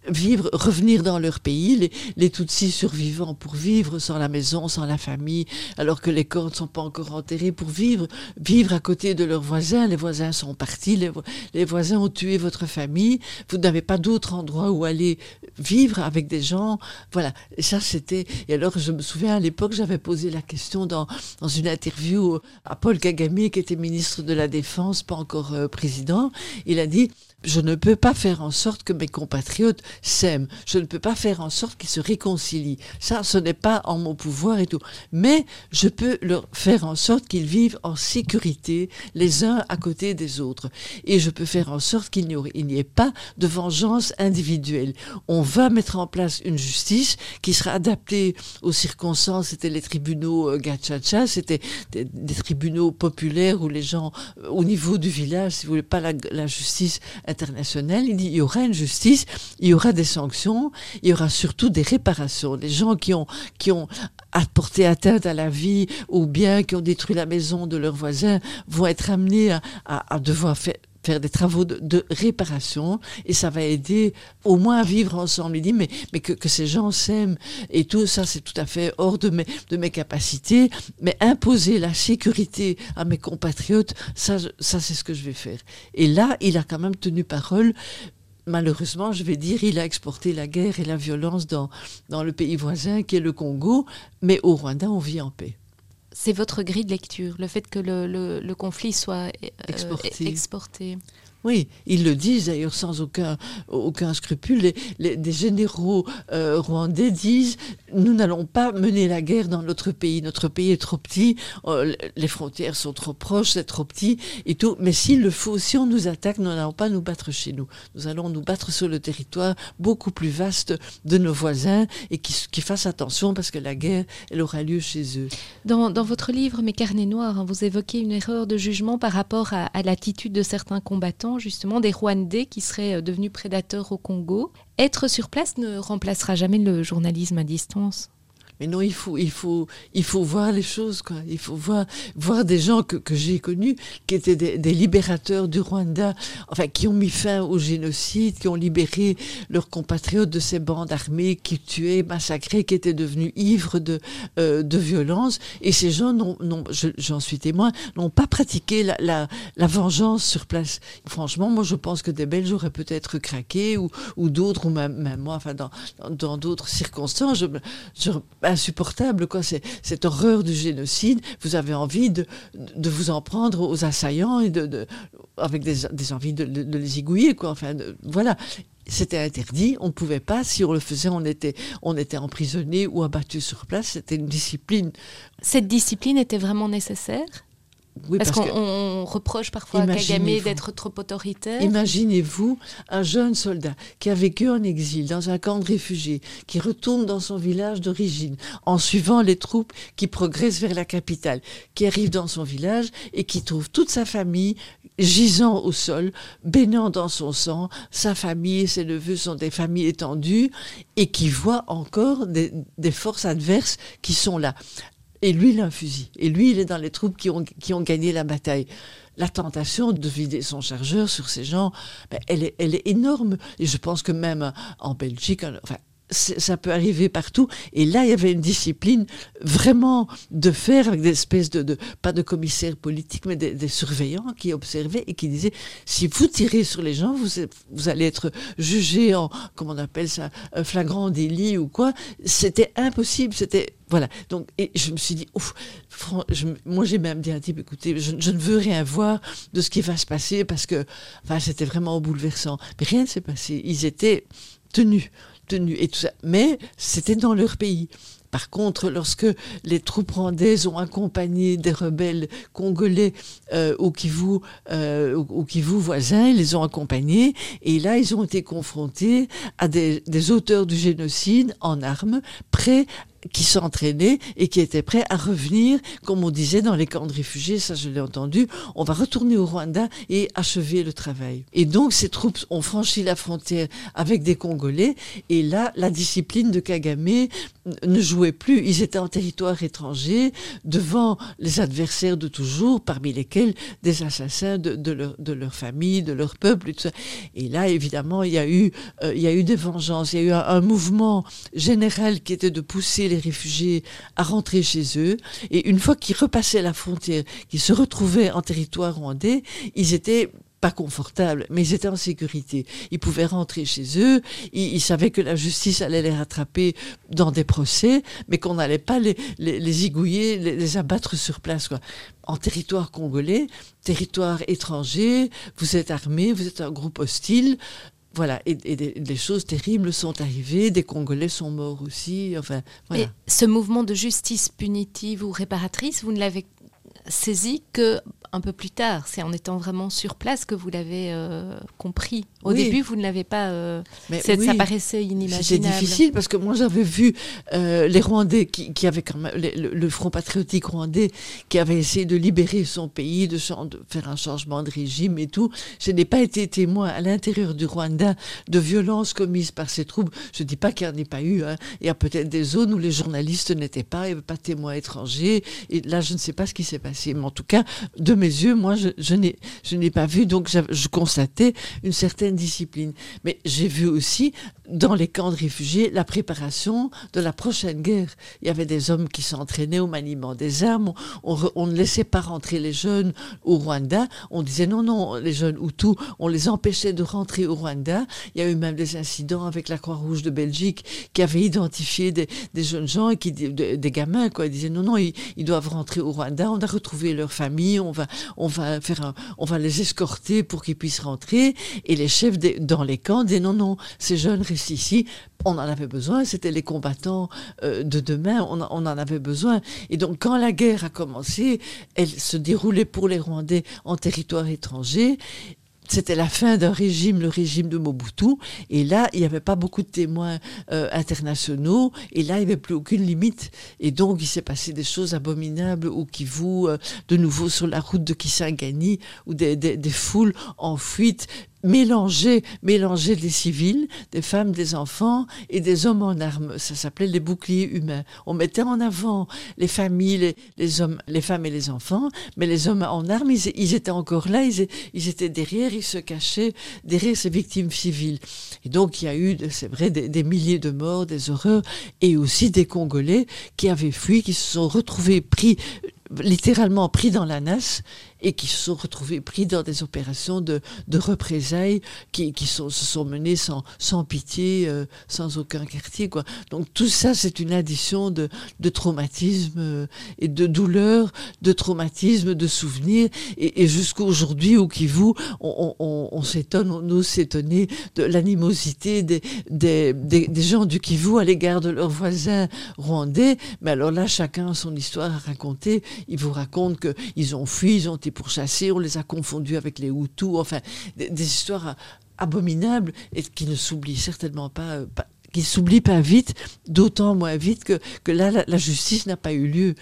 Vivre revenir dans leur pays les, les Tutsis survivants pour vivre sans la maison sans la famille alors que les corps ne sont pas encore enterrés pour vivre vivre à côté de leurs voisins. Les voisins sont partis les, les voisins ont tué votre famille. Vous n'avez pas d'autre endroit où aller vivre avec des gens. Voilà. Ça c'était et alors je me souviens à l'époque j'avais posé la question dans, dans une interview à Paul Kagame qui était ministre de la défense pas encore euh, président. Il a dit je ne peux pas faire en sorte que mes compatriotes s'aiment. Je ne peux pas faire en sorte qu'ils se réconcilient. Ça ce n'est pas en mon pouvoir et tout. Mais je peux leur faire en sorte qu'ils vivent en sécurité les uns à côté des autres. Et je peux faire en sorte qu'il n'y ait pas de vengeance individuelle. On va mettre en place une justice qui sera adaptée aux circonstances. C'était les tribunaux euh, gachacha c'était des, tribunaux populaires où les gens euh, au niveau du village si vous voulez pas la justice il dit il y aura une justice il y aura des sanctions il y aura surtout des réparations. Les gens qui ont apporté atteinte à la vie ou bien qui ont détruit la maison de leurs voisins vont être amenés à devoir faire faire des travaux de, réparation et ça va aider au moins à vivre ensemble. Il dit mais mais que, que ces gens s'aiment et tout ça c'est tout à fait hors de mes de mes capacités. Mais imposer la sécurité à mes compatriotes ça ça c'est ce que je vais faire. Et là il a quand même tenu parole. Malheureusement je vais dire il a exporté la guerre et la violence dans dans le pays voisin qui est le congo. Mais au rwanda on vit en paix c'est votre grille de lecture le fait que le, le, le conflit soit euh, exporté, exporté. Oui, ils le disent d'ailleurs sans aucun, scrupule. Les, généraux euh, rwandais disent nous n'allons pas mener la guerre dans notre pays. Notre pays est trop petit, euh, les frontières sont trop proches, c'est trop petit et tout. Mais s'il le faut, si on nous attaque, nous n'allons pas nous battre chez nous. Nous allons nous battre sur le territoire beaucoup plus vaste de nos voisins et qui, fassent attention parce que la guerre, elle aura lieu chez eux. Dans, votre livre Mes carnets noirs, hein, vous évoquez une erreur de jugement par rapport à l'attitude de certains combattants justement des Rwandais qui seraient euh, devenus prédateurs au Congo. Être sur place ne remplacera jamais le journalisme à distance mais non il faut il faut il faut voir les choses quoi. Il faut voir voir des gens que, que j'ai connus qui étaient des, libérateurs du rwanda enfin qui ont mis fin au génocide qui ont libéré leurs compatriotes de ces bandes armées qui tuaient massacrés qui étaient devenus ivres de euh, de violence. Et ces gens non non j'en suis témoin n'ont pas pratiqué la, la, vengeance sur place. Franchement moi je pense que des belges auraient peut-être craqué ou ou d'autres ou même, même moi enfin dans dans d'autres circonstances insupportable quoi. Cette horreur du génocide vous avez envie de, de vous en prendre aux assaillants et de, de avec des, des envies de, de, les égouiller quoi. Enfin voilà. C'était interdit. On ne pouvait pas si on le faisait on était on était emprisonné ou abattu sur place. C'était une discipline. Cette discipline était vraiment nécessaire? Oui, parce, parce qu'on reproche parfois à Kagame d'être trop autoritaire. Imaginez-vous un jeune soldat qui a vécu en exil dans un camp de réfugiés, qui retourne dans son village d'origine en suivant les troupes qui progressent vers la capitale, qui arrive dans son village et qui trouve toute sa famille gisant au sol, baignant dans son sang, sa famille et ses neveux sont des familles étendues et qui voit encore des, des forces adverses qui sont là Et lui, il a un fusil. Et lui, il est dans les troupes qui ont, qui ont gagné la bataille la tentation de vider son chargeur sur ces gens, ben, elle, est, elle est énorme. Et je pense que même en Belgique, enfin, ça peut arriver partout. Et là, il y avait une discipline vraiment de faire avec des espèces de, pas de commissaires politiques, mais des, surveillants qui observaient et qui disaient, si vous tirez sur les gens, vous, allez être jugé en, comment on appelle ça, un flagrant délit ou quoi. C'était impossible. C'était, voilà. Donc, et je me suis dit, ouf, moi j'ai même dit à un type, écoutez, je, je, ne veux rien voir de ce qui va se passer parce que, enfin, c'était vraiment bouleversant. Mais rien ne s'est passé. Ils étaient tenus Mais c'était dans leur pays. Par contre, lorsque les troupes rwandaises ont accompagné des rebelles congolais euh, au Kivu, euh, voisin, ils les ont accompagnés et là, ils ont été confrontés à des, des auteurs du génocide en armes, prêts qui s'entraînaient et qui étaient prêts à revenir, comme on disait dans les camps de réfugiés, ça je l'ai entendu, on va retourner au Rwanda et achever le travail. Et donc ces troupes ont franchi la frontière avec des Congolais et là, la discipline de Kagame ne jouait plus. Ils étaient en territoire étranger devant les adversaires de toujours, parmi lesquels des assassins de, leur, famille, de leur peuple et. Et là, évidemment, il y a eu, euh, il y a eu des vengeances, il y a eu un mouvement général qui était de pousser les réfugiés à rentrer chez eux. Et une fois qu'ils repassaient la frontière, qu'ils se retrouvaient en territoire rwandais, ils étaient pas confortables, mais ils étaient en sécurité. Ils pouvaient rentrer chez eux, ils, savaient que la justice allait les rattraper dans des procès, mais qu'on n'allait pas les, les, les zigouiller, les, abattre sur place. Quoi. En territoire congolais, territoire étranger, vous êtes armés, vous êtes un groupe hostile, voilà, et, des, choses terribles sont arrivées, des Congolais sont morts aussi. Enfin, voilà. Et ce mouvement de justice punitive ou réparatrice, vous ne l'avez saisi que un peu plus tard. C'est en étant vraiment sur place que vous l'avez euh, compris. Au début, vous ne l'avez pas. Euh, Ça paraissait inimaginable. C'est difficile parce que moi, j'avais vu euh, les Rwandais qui, qui avaient quand même le, Front patriotique rwandais qui avait essayé de libérer son pays, de, de faire un changement de régime et tout. Je n'ai pas été témoin à l'intérieur du Rwanda de violences commises par ces troupes. Je ne dis pas qu'il n'y en ait pas eu. Hein. Il y a peut-être des zones où les journalistes n'étaient pas, il n'y avait pas de témoins étrangers. Et là, je ne sais pas ce qui s'est passé. Mais en tout cas, de mes yeux, moi, je, je n'ai pas vu, donc je constatais une certaine discipline. Mais j'ai vu aussi, dans les camps de réfugiés, la préparation de la prochaine guerre. Il y avait des hommes qui s'entraînaient au maniement des armes. On, ne laissait pas rentrer les jeunes au Rwanda. On disait non, non, les jeunes Hutus, on les empêchait de rentrer au Rwanda. Il y a eu même des incidents avec la Croix-Rouge de Belgique qui avait identifié des, jeunes gens et qui, des, gamins, quoi. Ils disaient non, non, ils, ils, doivent rentrer au Rwanda. On a retrouvé leur famille. On va, on va faire on va les escorter pour qu'ils puissent rentrer. Et les chefs dans les camps disaient non, non, ces jeunes restent ici. On en avait besoin, c'était les combattants euh, de demain, on, on, en avait besoin. Et donc quand la guerre a commencé, elle se déroulait pour les Rwandais en territoire étranger c'était la fin d'un régime, le régime de Mobutu, et là, il n'y avait pas beaucoup de témoins euh, internationaux, et là, il n'y avait plus aucune limite, et donc il s'est passé des choses abominables au Kivu, euh, de nouveau sur la route de Kisangani, où des, des, des foules en fuite mélanger, mélanger des civils, des femmes, des enfants et des hommes en armes. Ça s'appelait les boucliers humains. On mettait en avant les familles, les, hommes, les femmes et les enfants, mais les hommes en armes, ils, étaient encore là, ils, étaient derrière, ils se cachaient derrière ces victimes civiles. Et donc il y a eu, c'est vrai, des, des, milliers de morts, des horreurs, et aussi des Congolais qui avaient fui, qui se sont retrouvés pris littéralement pris dans la nasse et qui se sont retrouvés pris dans des opérations de, de représailles qui, qui se sont menées sans, sans pitié, euh, sans aucun quartier. Quoi. Donc tout ça, c'est une addition de, de traumatisme euh, et de douleur, de traumatisme, de souvenirs. Et, et jusqu'à aujourd'hui, au Kivu, on, on, on s'étonne, on ose s'étonner de l'animosité des, des, des, des, gens du Kivu à l'égard de leurs voisins rwandais. Mais alors là, chacun a son histoire à raconter. Il vous raconte qu'ils ont fui, ils ont été pour chasser, on les a confondus avec les Hutus, enfin, des, histoires abominables et qui ne s'oublient certainement pas, euh, qui s'oublie pas vite, d'autant moins vite que, là, la, justice n'a pas eu lieu.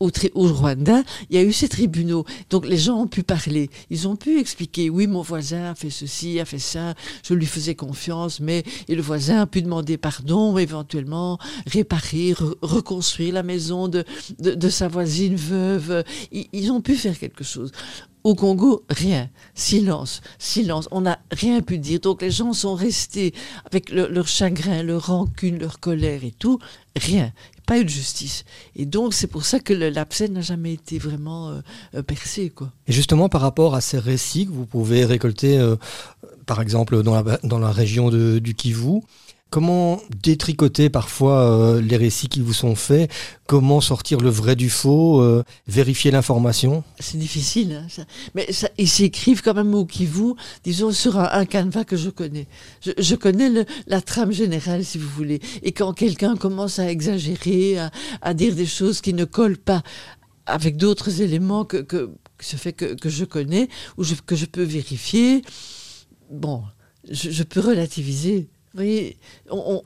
Au, au, Rwanda, il y a eu ces tribunaux. Donc les gens ont pu parler. Ils ont pu expliquer, oui, mon voisin a fait ceci, a fait ça, je lui faisais confiance, mais et le voisin a pu demander pardon, éventuellement réparer, reconstruire la maison de, de, sa voisine veuve. Ils ont pu faire quelque chose. Au Congo, rien. Silence, silence. On n'a rien pu dire. Donc les gens sont restés avec leur chagrin, leur rancune, leur colère et tout. Rien. Pas eu de justice. Et donc c'est pour ça que l'abcès n'a jamais été vraiment euh, euh, percé. Quoi. Et justement par rapport à ces récits que vous pouvez récolter, euh, par exemple dans la, dans la région de, du Kivu, Comment détricoter parfois euh, les récits qui vous sont faits? Comment sortir le vrai du faux euh, Vérifier l'information? C'est difficile, hein, mais ils s'écrivent quand même au vous, disons sur un, canevas que je connais. Je, connais la trame générale, si vous voulez. Et quand quelqu'un commence à exagérer, à, dire des choses qui ne collent pas avec d'autres éléments que, ce fait que, je connais ou que je peux vérifier, bon, je peux relativiser. Oui,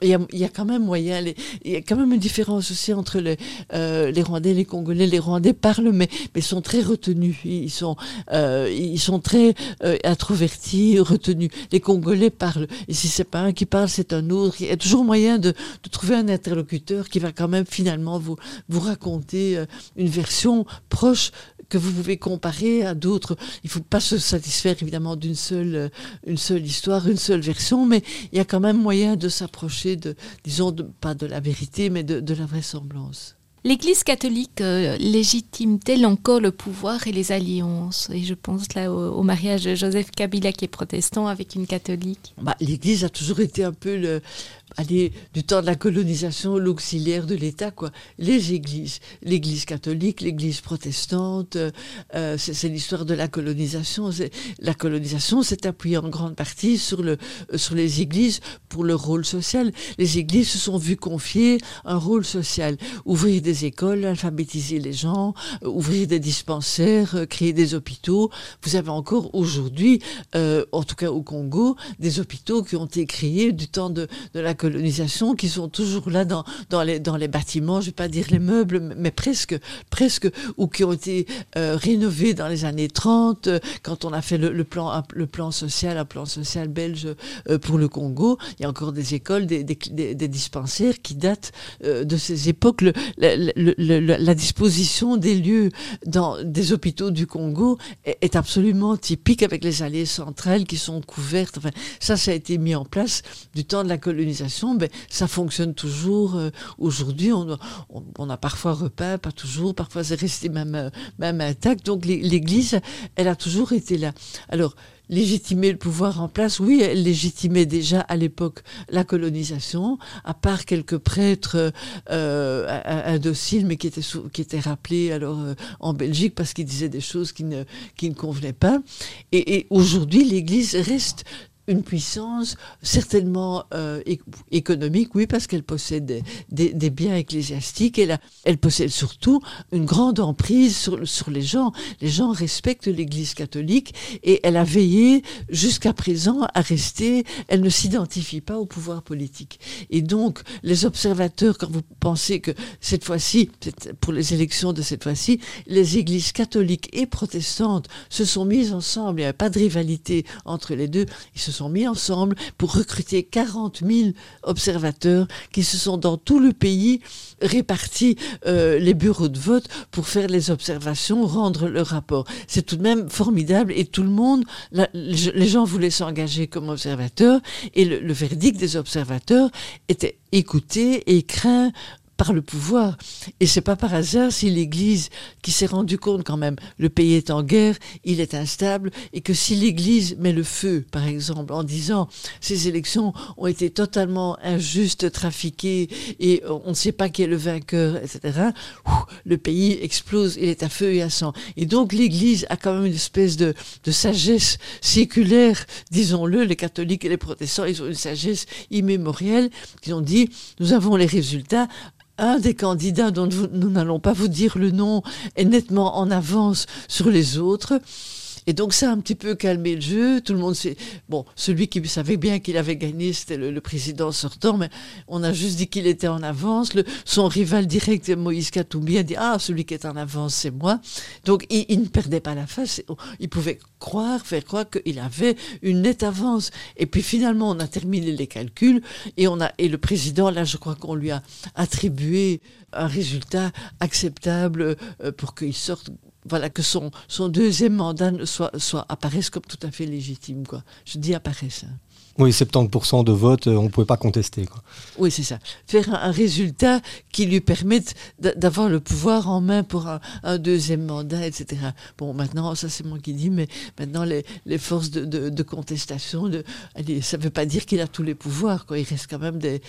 il y, a quand même moyen, il y a quand même une différence aussi entre les, euh, les Rwandais les Congolais. Les Rwandais parlent, mais, mais sont très retenus. Ils sont, euh, ils sont très euh, introvertis, retenus. Les Congolais parlent. Et si c'est pas un qui parle, c'est un autre. Il y a toujours moyen de, de, trouver un interlocuteur qui va quand même finalement vous, vous raconter une version proche que vous pouvez comparer à d'autres. Il ne faut pas se satisfaire évidemment d'une seule, euh, une seule histoire, une seule version, mais il y a quand même moyen de s'approcher de, disons, pas de la vérité, mais de, la vraisemblance. L'Église catholique euh, légitime-t-elle encore le pouvoir et les alliances? Et je pense là au, mariage de Joseph Kabila qui est protestant avec une catholique. Bah, L'Église a toujours été un peu le, allez, du temps de la colonisation, l'auxiliaire de l'État, quoi. Les églises, l'Église catholique, l'Église protestante, euh, c'est l'histoire de la colonisation. La colonisation s'est appuyée en grande partie sur le euh, sur les églises pour leur rôle social. Les églises se sont vues confier un rôle social, ouvrir des écoles, alphabétiser les gens, euh, ouvrir des dispensaires, créer des hôpitaux. Vous avez encore aujourd'hui, en tout cas au Congo, des hôpitaux qui ont été créés du temps de, de la colonisation qui sont toujours là dans, dans, les, dans les bâtiments, je vais pas dire les meubles, mais presque, presque, ou qui ont été euh, rénovés dans les années 30, euh, quand on a fait le, plan, le plan social, un plan social belge euh, pour le Congo. Il y a encore des écoles, des, dispensaires qui datent de ces époques. La disposition des lieux dans des hôpitaux du Congo est, absolument typique avec les allées centrales qui sont couvertes. Ça, ça a été mis en place du temps de la colonisation ben, ça fonctionne toujours. Euh, aujourd'hui, on, a parfois repeint, pas toujours, parfois c'est resté même, euh, même intact. Donc l'Église, elle a toujours été là. Alors, légitimer le pouvoir en place, oui, elle légitimait déjà à l'époque la colonisation, à part quelques prêtres euh, indociles, mais qui étaient, qui étaient rappelés alors en Belgique parce qu'ils disaient des choses qui ne, qui ne convenaient pas. Et, et aujourd'hui, l'Église reste une puissance certainement euh, économique, oui, parce qu'elle possède des, biens ecclésiastiques. Elle, elle possède surtout une grande emprise sur, les gens. Les gens respectent l'Église catholique et elle a veillé jusqu'à présent à rester. Elle ne s'identifie pas au pouvoir politique. Et donc, les observateurs, quand vous pensez que cette fois-ci, pour les élections de cette fois-ci, les églises catholiques et protestantes se sont mises ensemble. Il n'y a pas de rivalité entre les deux. Ils se sont mis ensemble pour recruter 40 000 observateurs qui se sont dans tout le pays répartis euh, les bureaux de vote pour faire les observations, rendre le rapport. C'est tout de même formidable et tout le monde, les gens voulaient s'engager comme observateurs et le, le verdict des observateurs était écouté et craint par le pouvoir. Et c'est pas par hasard si l'Église, qui s'est rendu compte quand même, le pays est en guerre, il est instable, et que si l'Église met le feu, par exemple, en disant ces élections ont été totalement injustes, trafiquées, et on ne sait pas qui est le vainqueur, etc., le pays explose, il est à feu et à sang. Et donc l'Église a quand même une espèce de, de sagesse séculaire, disons-le, les catholiques et les protestants, ils ont une sagesse immémorielle, qui ont dit, nous avons les résultats, un des candidats dont nous n'allons pas vous dire le nom est nettement en avance sur les autres. Et donc ça a un petit peu calmé le jeu. Tout le monde s'est... Bon, celui qui savait bien qu'il avait gagné, c'était le, président sortant, mais on a juste dit qu'il était en avance. Son rival direct, Moïse Katoubi, a dit Ah, celui qui est en avance, c'est moi. Donc il, il ne perdait pas la face. Il pouvait croire, faire croire qu'il avait une nette avance. Et puis finalement, on a terminé les calculs et on a et le président, là, je crois qu'on lui a attribué un résultat acceptable euh, pour qu'il sorte. Voilà, que son, son deuxième mandat soit, soit apparaisse comme tout à fait légitime, quoi. Je dis apparaisse. hein. Oui, 70% de vote, euh, on ne pouvait pas contester. Quoi. Oui, c'est ça. Faire un, un résultat qui lui permette d'a- d'avoir le pouvoir en main pour un, un deuxième mandat, etc. Bon, maintenant, ça c'est moi qui dis, mais maintenant les, les forces de, de, de contestation, de, allez, ça ne veut pas dire qu'il a tous les pouvoirs. Quoi. Il reste quand même des,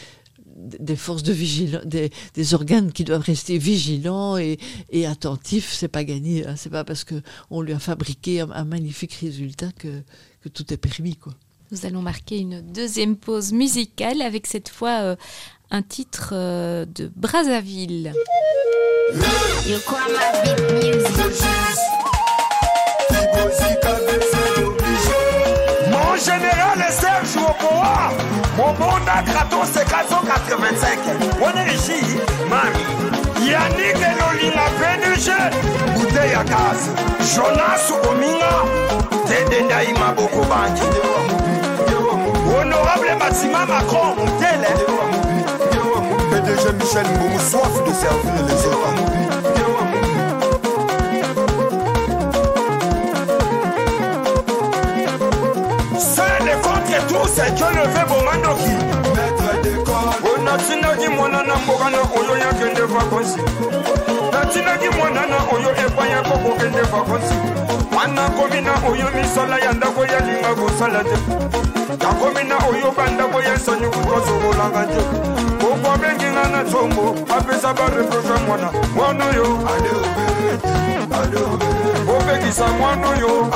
des forces de vigilance, des, des organes qui doivent rester vigilants et, et attentifs. C'est pas gagné. Hein. C'est pas parce que on lui a fabriqué un, un magnifique résultat que, que tout est permis, quoi. Nous allons marquer une deuxième pause musicale avec cette fois euh, un titre euh, de Brazzaville. Mon bonda Kratos c'est 485. Wanerishi, mami. Yannick Elolinga PDG. Bouteille à gaz. Jonas Ominga. Tede Ndaïma Boko Banki. Honorable Massima Macron. Tele. PDG Michel Moumou, soif de servir les autres. Seul et contre tous, c'est Dieu le fait bomanoki. Mwana na mboka na oyo yakende vakansi natinaki mwana na oyo epai ya kokokende vakansi mwana komi na oyo misala ya ndako yalinga kosala te. Nakomi na oyo bandako ya nsani kutosokolanga te. Pokwa benginga na ntongo apesa bareproche mwana. Mwana oyo opekisa mwana oyo.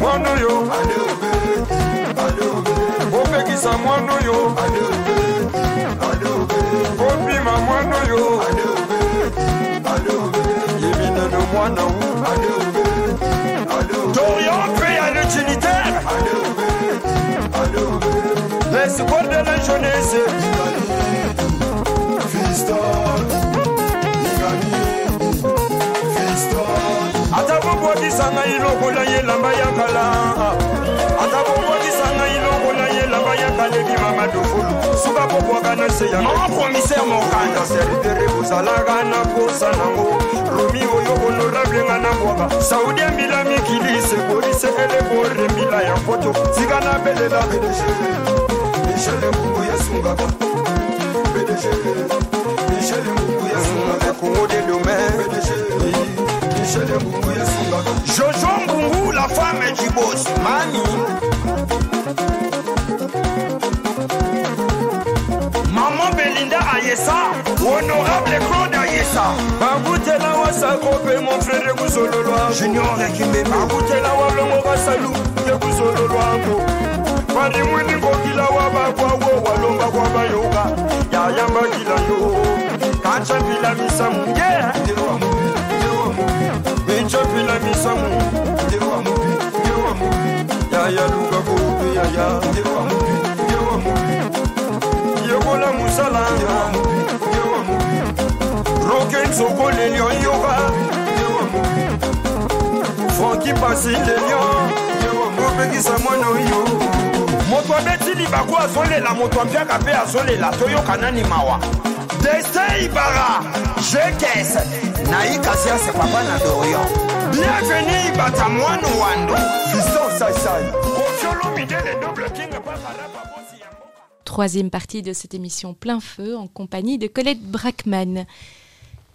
Mwana oyo opekisa mwana oyo opima mwana oyo yeminano mwana wu torion mpe ya l'utilitaire l'espoir de la jeunesse ata bobwakisa ngai lokola ye elamba ya kala ata bobwakisa ngai lokola ye elamba ya kala ebima madofulu suka bobwaka na se ya non commissaire mokanda. Servitere kozalaka na posa nango. Romi oyo honorable nga na bwaka saudi ambila mikili sekolise elebore mbila ya poto sika na belela pdg michel mbungu yasungaka. Pdg michel mbungu yasungaka. Kongo de domaine pdg Jojo Mungu la femme du boss Mani Maman Belinda Ayesa Honorable Claude Ayesa. Bagutela wasa kope mon frère Guzololwa Junior Ekimbe Bagutela wablongo basalu Guzololwa Bari mwini kokila wabakwa wo walonga kwa bayoka Yayamba kila yo. Kacha bila misamu Yeah. pila misamu ngewa mubi ngewa mubi yaya luka kope yaya. Ngewa mubi ngewa mubi yekola musala ngewa mubi ngewa mubi roke nsoko lelio yoka ngewa mubi franki pasi lelio ngewa mobekisa mwana oyo. Moto abeti libaku azolela moto abiaka mpe azolela. Toyoka nani mawa? Destin ibara jekese nayikasi ase papa na dorion Troisième partie de cette émission Plein Feu en compagnie de Colette Brackman.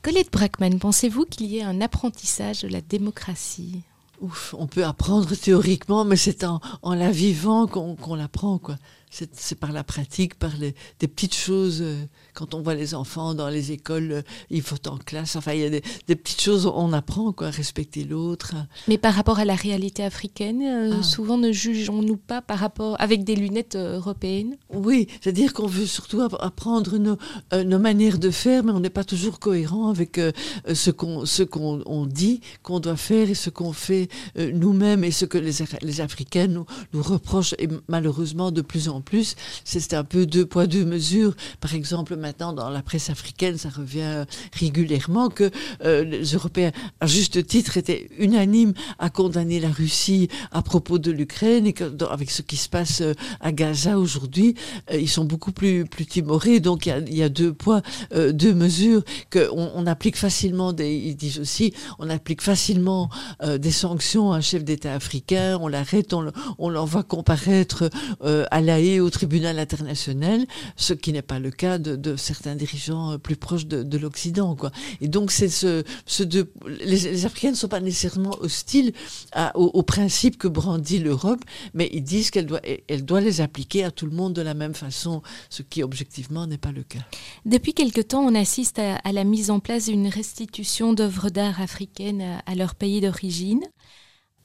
Colette Brackman, pensez-vous qu'il y ait un apprentissage de la démocratie? Ouf, on peut apprendre théoriquement, mais c'est en, en la vivant qu'on qu'on l'apprend, quoi. C'est par la pratique, par les, des petites choses. euh, quand on voit les enfants dans les écoles, euh, ils votent en classe. Enfin, il y a des, des petites choses on apprend quoi, à respecter l'autre. Mais par rapport à la réalité africaine, euh, Ah. souvent ne jugeons-nous pas par rapport avec des lunettes européennes? Oui, c'est-à-dire qu'on veut surtout app- apprendre nos, euh, nos manières de faire, mais on n'est pas toujours cohérent avec euh, ce qu'on ce qu'on on dit qu'on doit faire et ce qu'on fait nous-mêmes et ce que les, les Africains nous, nous reprochent et malheureusement de plus en plus. C'est un peu deux poids deux mesures. Par exemple, maintenant dans la presse africaine, ça revient euh, régulièrement que euh, les Européens, à juste titre, étaient unanimes à condamner la Russie à propos de l'Ukraine et que avec ce qui se passe euh, à Gaza aujourd'hui, ils sont beaucoup plus plus timorés. Donc il y a, deux poids, euh, deux mesures que on, applique facilement. Ils disent aussi, on applique facilement des sanctions à un chef d'État africain. On l'arrête, on, le- on l'envoie comparaître à La Au tribunal international, ce qui n'est pas le cas de, de certains dirigeants euh, plus proches de, de l'Occident. Quoi. Et donc c'est ce, ce deux, les, les Africains ne sont pas nécessairement hostiles à, aux, aux principes que brandit l'Europe, mais ils disent qu'elle doit, elle doit les appliquer à tout le monde de la même façon, ce qui objectivement n'est pas le cas. Depuis quelque temps, on assiste à, la mise en place d'une restitution d'œuvres d'art africaines à leur pays d'origine.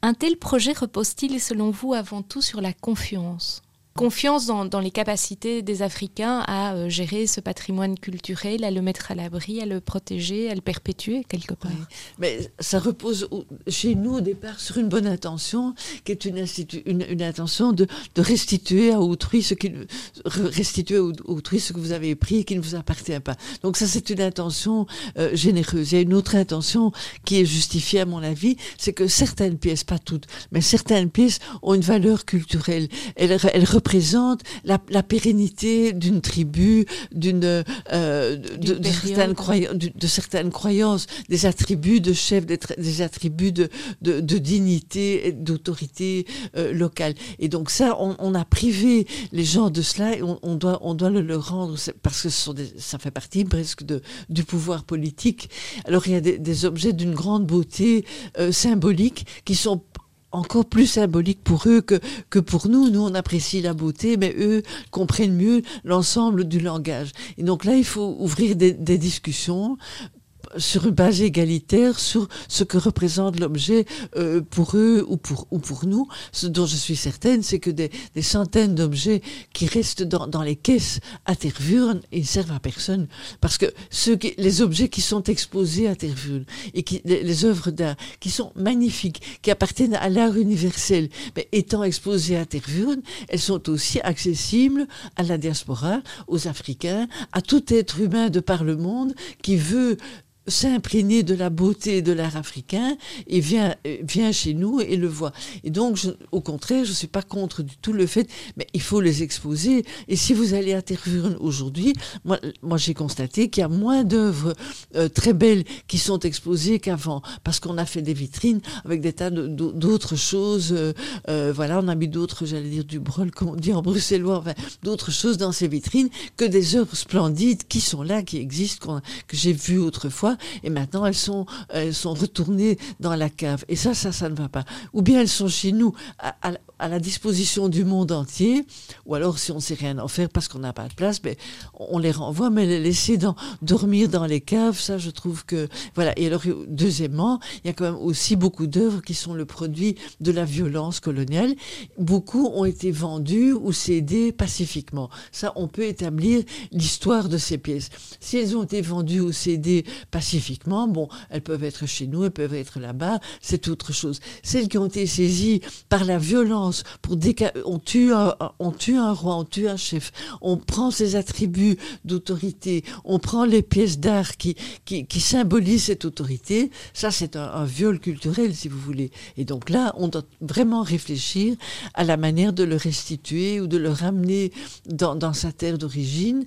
Un tel projet repose-t-il, selon vous, avant tout sur la confiance? Confiance dans, les capacités des Africains à euh, gérer ce patrimoine culturel, à le mettre à l'abri, à le protéger, à le perpétuer quelque part. Mais ça repose chez nous au départ sur une bonne intention, qui est une, intention de, restituer à autrui ce qui re- restituer au- autrui ce que vous avez pris et qui ne vous appartient pas. Donc ça c'est une intention euh, généreuse. Il y a une autre intention qui est justifiée à mon avis, c'est que certaines pièces, pas toutes, mais certaines pièces ont une valeur culturelle. Représentent la, la pérennité d'une tribu, d'une euh, de, certaines croyances, de, de certaines croyances, des attributs de chef, des, attributs de, de, dignité et d'autorité euh, locale. Et donc ça, on, on a privé les gens de cela et on, on doit, on doit le leur rendre parce que ce sont des, ça fait partie presque de, du pouvoir politique. Alors il y a des, des objets d'une grande beauté euh, symbolique qui sont encore plus symboliques pour eux que, que pour nous. Nous, on apprécie la beauté, mais eux comprennent mieux l'ensemble du langage. Et donc là, il faut ouvrir des, des discussions sur une base égalitaire sur ce que représente l'objet euh, pour eux ou pour, ou pour nous. Ce dont je suis certaine, c'est que des, des centaines d'objets qui restent dans, dans les caisses à Tervuren, ils servent à personne. Parce que ceux qui, les objets qui sont exposés à Tervuren et qui, les, les œuvres d'art qui sont magnifiques, qui appartiennent à l'art universel, mais étant exposées à Tervuren, elles sont aussi accessibles à la diaspora, aux Africains, à tout être humain de par le monde qui veut s'imprégner de la beauté de l'art africain et vient, vient chez nous et le voit. Et donc, au contraire, je ne suis pas contre du tout le fait, mais il faut les exposer. Et si vous allez à Tervuren aujourd'hui, moi, moi j'ai constaté qu'il y a moins d'œuvres euh, très belles qui sont exposées qu'avant, parce qu'on a fait des vitrines avec des tas d'autres choses. euh, euh, voilà, on a mis d'autres, j'allais dire du brol, comme on dit en bruxellois, enfin, d'autres choses dans ces vitrines que des œuvres splendides qui sont là, qui existent, qu'on- que j'ai vues autrefois, et maintenant elles sont, retournées dans la cave. Et ça, ça, ça ne va pas. Ou bien elles sont chez nous, à la disposition du monde entier, ou alors si on ne sait rien en faire parce qu'on n'a pas de place, ben, on les renvoie, mais les laisser dormir dans les caves, ça je trouve que... Voilà. Et alors, deuxièmement, il y a quand même aussi beaucoup d'œuvres qui sont le produit de la violence coloniale. Beaucoup ont été vendus ou cédés pacifiquement. Ça, on peut établir l'histoire de ces pièces. Si elles ont été vendues ou cédées pacifiquement, bon, elles peuvent être chez nous, elles peuvent être là-bas, c'est autre chose. Celles qui ont été saisies par la pour déca- on tue un, tue un roi, on tue un chef, on prend ses attributs d'autorité, on prend les pièces d'art qui, qui, symbolisent cette autorité, ça c'est un, viol culturel si vous voulez. Et donc là, on doit vraiment réfléchir à la manière de le restituer ou de le ramener dans sa terre d'origine.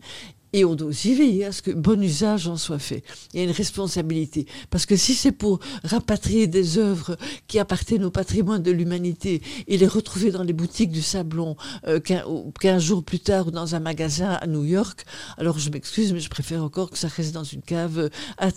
Et on doit aussi veiller à ce que bon usage en soit fait. Il y a une responsabilité. Parce que si c'est pour rapatrier des œuvres qui appartiennent au patrimoine de l'humanité et les retrouver dans les boutiques du Sablon euh, qu'un ou- qu'un jour plus tard ou dans un magasin à New York, alors je m'excuse, mais je préfère encore que ça reste dans une cave euh, à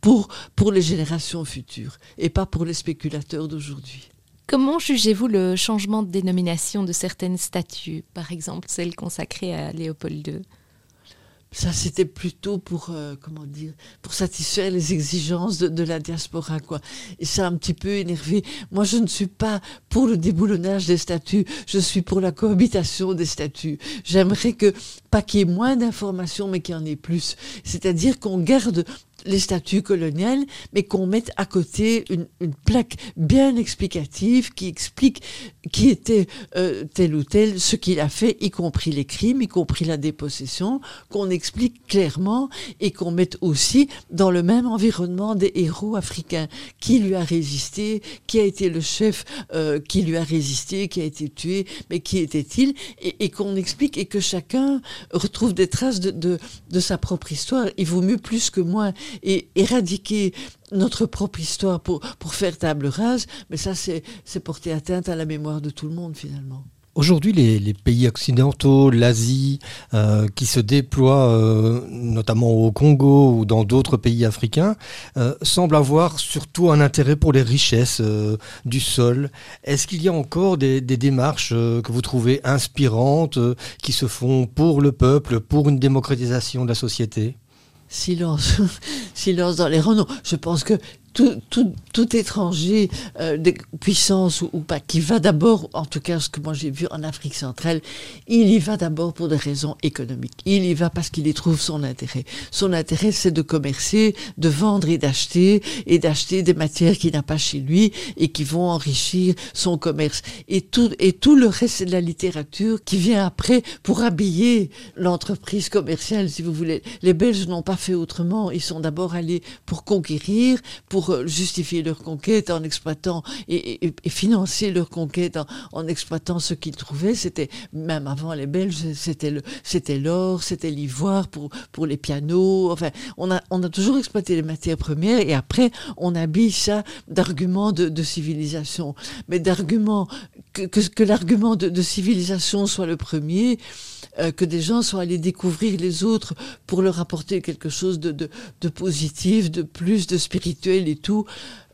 pour, pour les générations futures et pas pour les spéculateurs d'aujourd'hui. Comment jugez-vous le changement de dénomination de certaines statues, par exemple celle consacrée à Léopold II ça c'était plutôt pour euh, comment dire pour satisfaire les exigences de, la diaspora quoi. Et ça a un petit peu énervé. Moi je ne suis pas pour le déboulonnage des statuts. Je suis pour la cohabitation des statuts. J'aimerais que pas qu'il y ait moins d'informations mais qu'il y en ait plus. C'est-à-dire qu'on garde les statuts coloniales, mais qu'on mette à côté une, plaque bien explicative qui explique qui était euh, tel ou tel, ce qu'il a fait, y compris les crimes, y compris la dépossession, qu'on explique clairement et qu'on mette aussi dans le même environnement des héros africains. Qui lui a résisté, qui a été le chef euh, qui lui a résisté, qui a été tué, mais qui était-il Et, qu'on explique et que chacun retrouve des traces de sa propre histoire. Il vaut mieux plus que moins et éradiquer notre propre histoire pour, faire table rase, mais ça, c'est porter atteinte à la mémoire de tout le monde, finalement. Aujourd'hui, les, pays occidentaux, l'Asie, euh, qui se déploient euh, notamment au Congo ou dans d'autres pays africains, euh, semblent avoir surtout un intérêt pour les richesses euh, du sol. Est-ce qu'il y a encore des, démarches que vous trouvez inspirantes, qui se font pour le peuple, pour une démocratisation de la société? Silence, silence dans les rangs. Non, je pense que tout, tout, tout étranger euh, de puissance ou, ou, pas, qui va d'abord, en tout cas ce que moi j'ai vu en Afrique centrale, il y va d'abord pour des raisons économiques. Il y va parce qu'il y trouve son intérêt. Son intérêt, c'est de commercer, de vendre et d'acheter, et d'acheter des matières qu'il n'a pas chez lui et qui vont enrichir son commerce. Et tout, et tout le reste, de la littérature qui vient après pour habiller l'entreprise commerciale, si vous voulez. Les Belges n'ont pas fait autrement. Ils sont d'abord allés pour conquérir, pour pour justifier leur conquête en exploitant et, financer leur conquête en, exploitant ce qu'ils trouvaient. C'était même avant les Belges, c'était le, c'était l'or, c'était l'ivoire pour pour les pianos. Enfin, on a on a toujours exploité les matières premières et après on habille ça d'arguments de, civilisation, mais d'arguments que, que, l'argument de civilisation soit le premier euh, que des gens soient allés découvrir les autres pour leur apporter quelque chose de, de, positif, de plus, de spirituel et tout.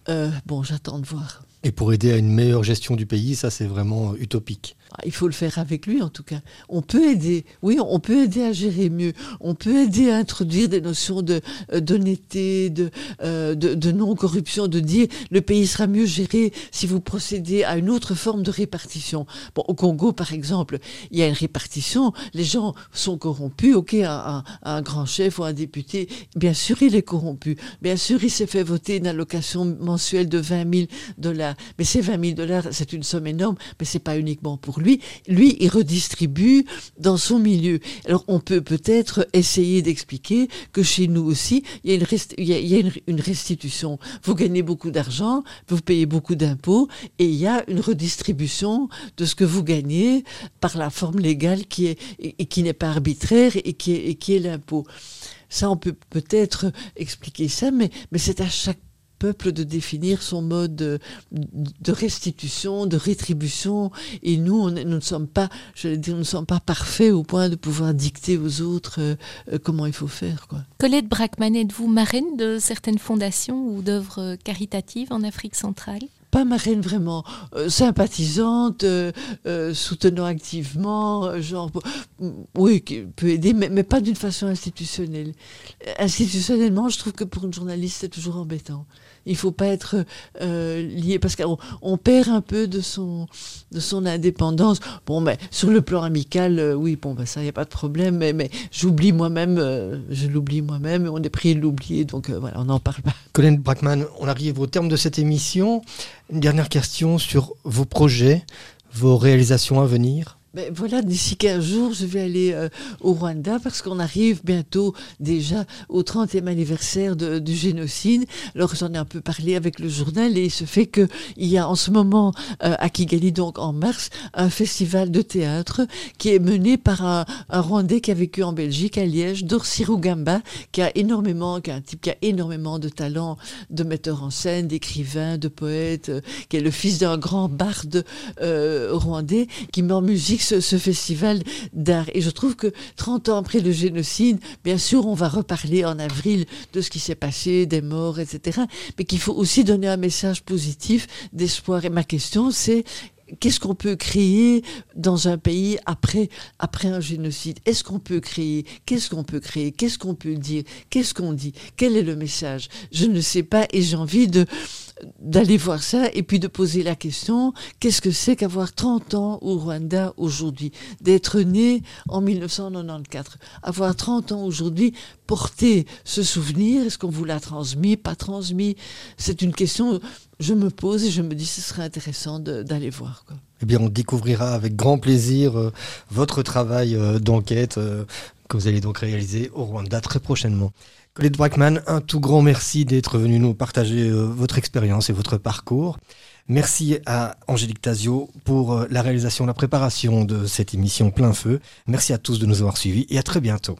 Euh, bon, j'attends de voir. Et pour aider à une meilleure gestion du pays, ça c'est vraiment utopique. Il faut le faire avec lui en tout cas. On peut aider, oui, on peut aider à gérer mieux. On peut aider à introduire des notions euh, d'honnêteté, de, euh, de, non-corruption, de dire le pays sera mieux géré si vous procédez à une autre forme de répartition. Bon, au Congo par exemple, il y a une répartition, les gens sont corrompus, ok, un, un, un grand chef ou un député, bien sûr il est corrompu, bien sûr il s'est fait voter une allocation mensuelle de 20 000 dollars, mais ces 20 000 dollars c'est une somme énorme, mais c'est pas uniquement pour lui lui, lui, il redistribue dans son milieu. Alors on peut peut-être essayer d'expliquer que chez nous aussi, il y a une, restitution. Vous gagnez beaucoup d'argent, vous payez beaucoup d'impôts, et il y a une redistribution de ce que vous gagnez par la forme légale qui est et qui n'est pas arbitraire et qui est, est l'impôt. Ça, on peut peut-être expliquer ça, mais, mais c'est à chaque peuple de définir son mode de, de, restitution, de rétribution. Et nous, on, nous ne sommes pas, je dire, nous ne sommes pas parfaits au point de pouvoir dicter aux autres euh, comment il faut faire. Quoi. Colette Brackman, êtes-vous marraine de certaines fondations ou d'œuvres caritatives en Afrique centrale? Pas marraine vraiment euh, sympathisante, euh, euh, soutenant activement, genre oui, qui peut aider, mais, mais pas d'une façon institutionnelle. Institutionnellement, je trouve que pour une journaliste, c'est toujours embêtant. Il faut pas être euh, lié parce qu'on on perd un peu de son de son indépendance. Bon, mais sur le plan amical, euh, oui, bon, ben ça, il y a pas de problème. Mais, j'oublie moi-même, euh, je l'oublie moi-même. On est prié de l'oublier, donc voilà, on n'en parle pas. Colin Brackman, on arrive au terme de cette émission. Une dernière question sur vos projets, vos réalisations à venir. Ben voilà, d'ici 15 jours, je vais aller euh, au Rwanda parce qu'on arrive bientôt déjà au 30e anniversaire du génocide. Alors j'en ai un peu parlé avec le journal et il se fait que il y a en ce moment euh, à Kigali, donc en mars, un festival de théâtre qui est mené par un, Rwandais qui a vécu en Belgique, à Liège, Dorsi Rugamba, qui a énormément, qui est un type qui a énormément de talent de metteur en scène, d'écrivain, de poète, euh, qui est le fils d'un grand barde rwandais qui met en musique ce, festival d'art. Et je trouve que 30 ans après le génocide, bien sûr, on va reparler en avril de ce qui s'est passé, des morts, etc. Mais qu'il faut aussi donner un message positif d'espoir. Et ma question, c'est qu'est-ce qu'on peut créer dans un pays après, après un génocide? Est-ce qu'on peut créer? Qu'est-ce qu'on peut créer? Qu'est-ce qu'on peut dire? Qu'est-ce qu'on dit? Quel est le message? Je ne sais pas et j'ai envie de d'aller voir ça et puis de poser la question qu'est-ce que c'est qu'avoir 30 ans au Rwanda aujourd'hui? D'être né en 1994, avoir 30 ans aujourd'hui, porter ce souvenir, est-ce qu'on vous l'a transmis, pas transmis? C'est une question je me pose et je me dis ce serait intéressant d'aller voir. Quoi. Eh bien, on découvrira avec grand plaisir euh, votre travail euh, d'enquête euh, que vous allez donc réaliser au Rwanda très prochainement. Colette Brackman, un tout grand merci d'être venu nous partager votre expérience et votre parcours. Merci à Angélique Tazio pour la réalisation, la préparation de cette émission Plein Feu. Merci à tous de nous avoir suivis et à très bientôt.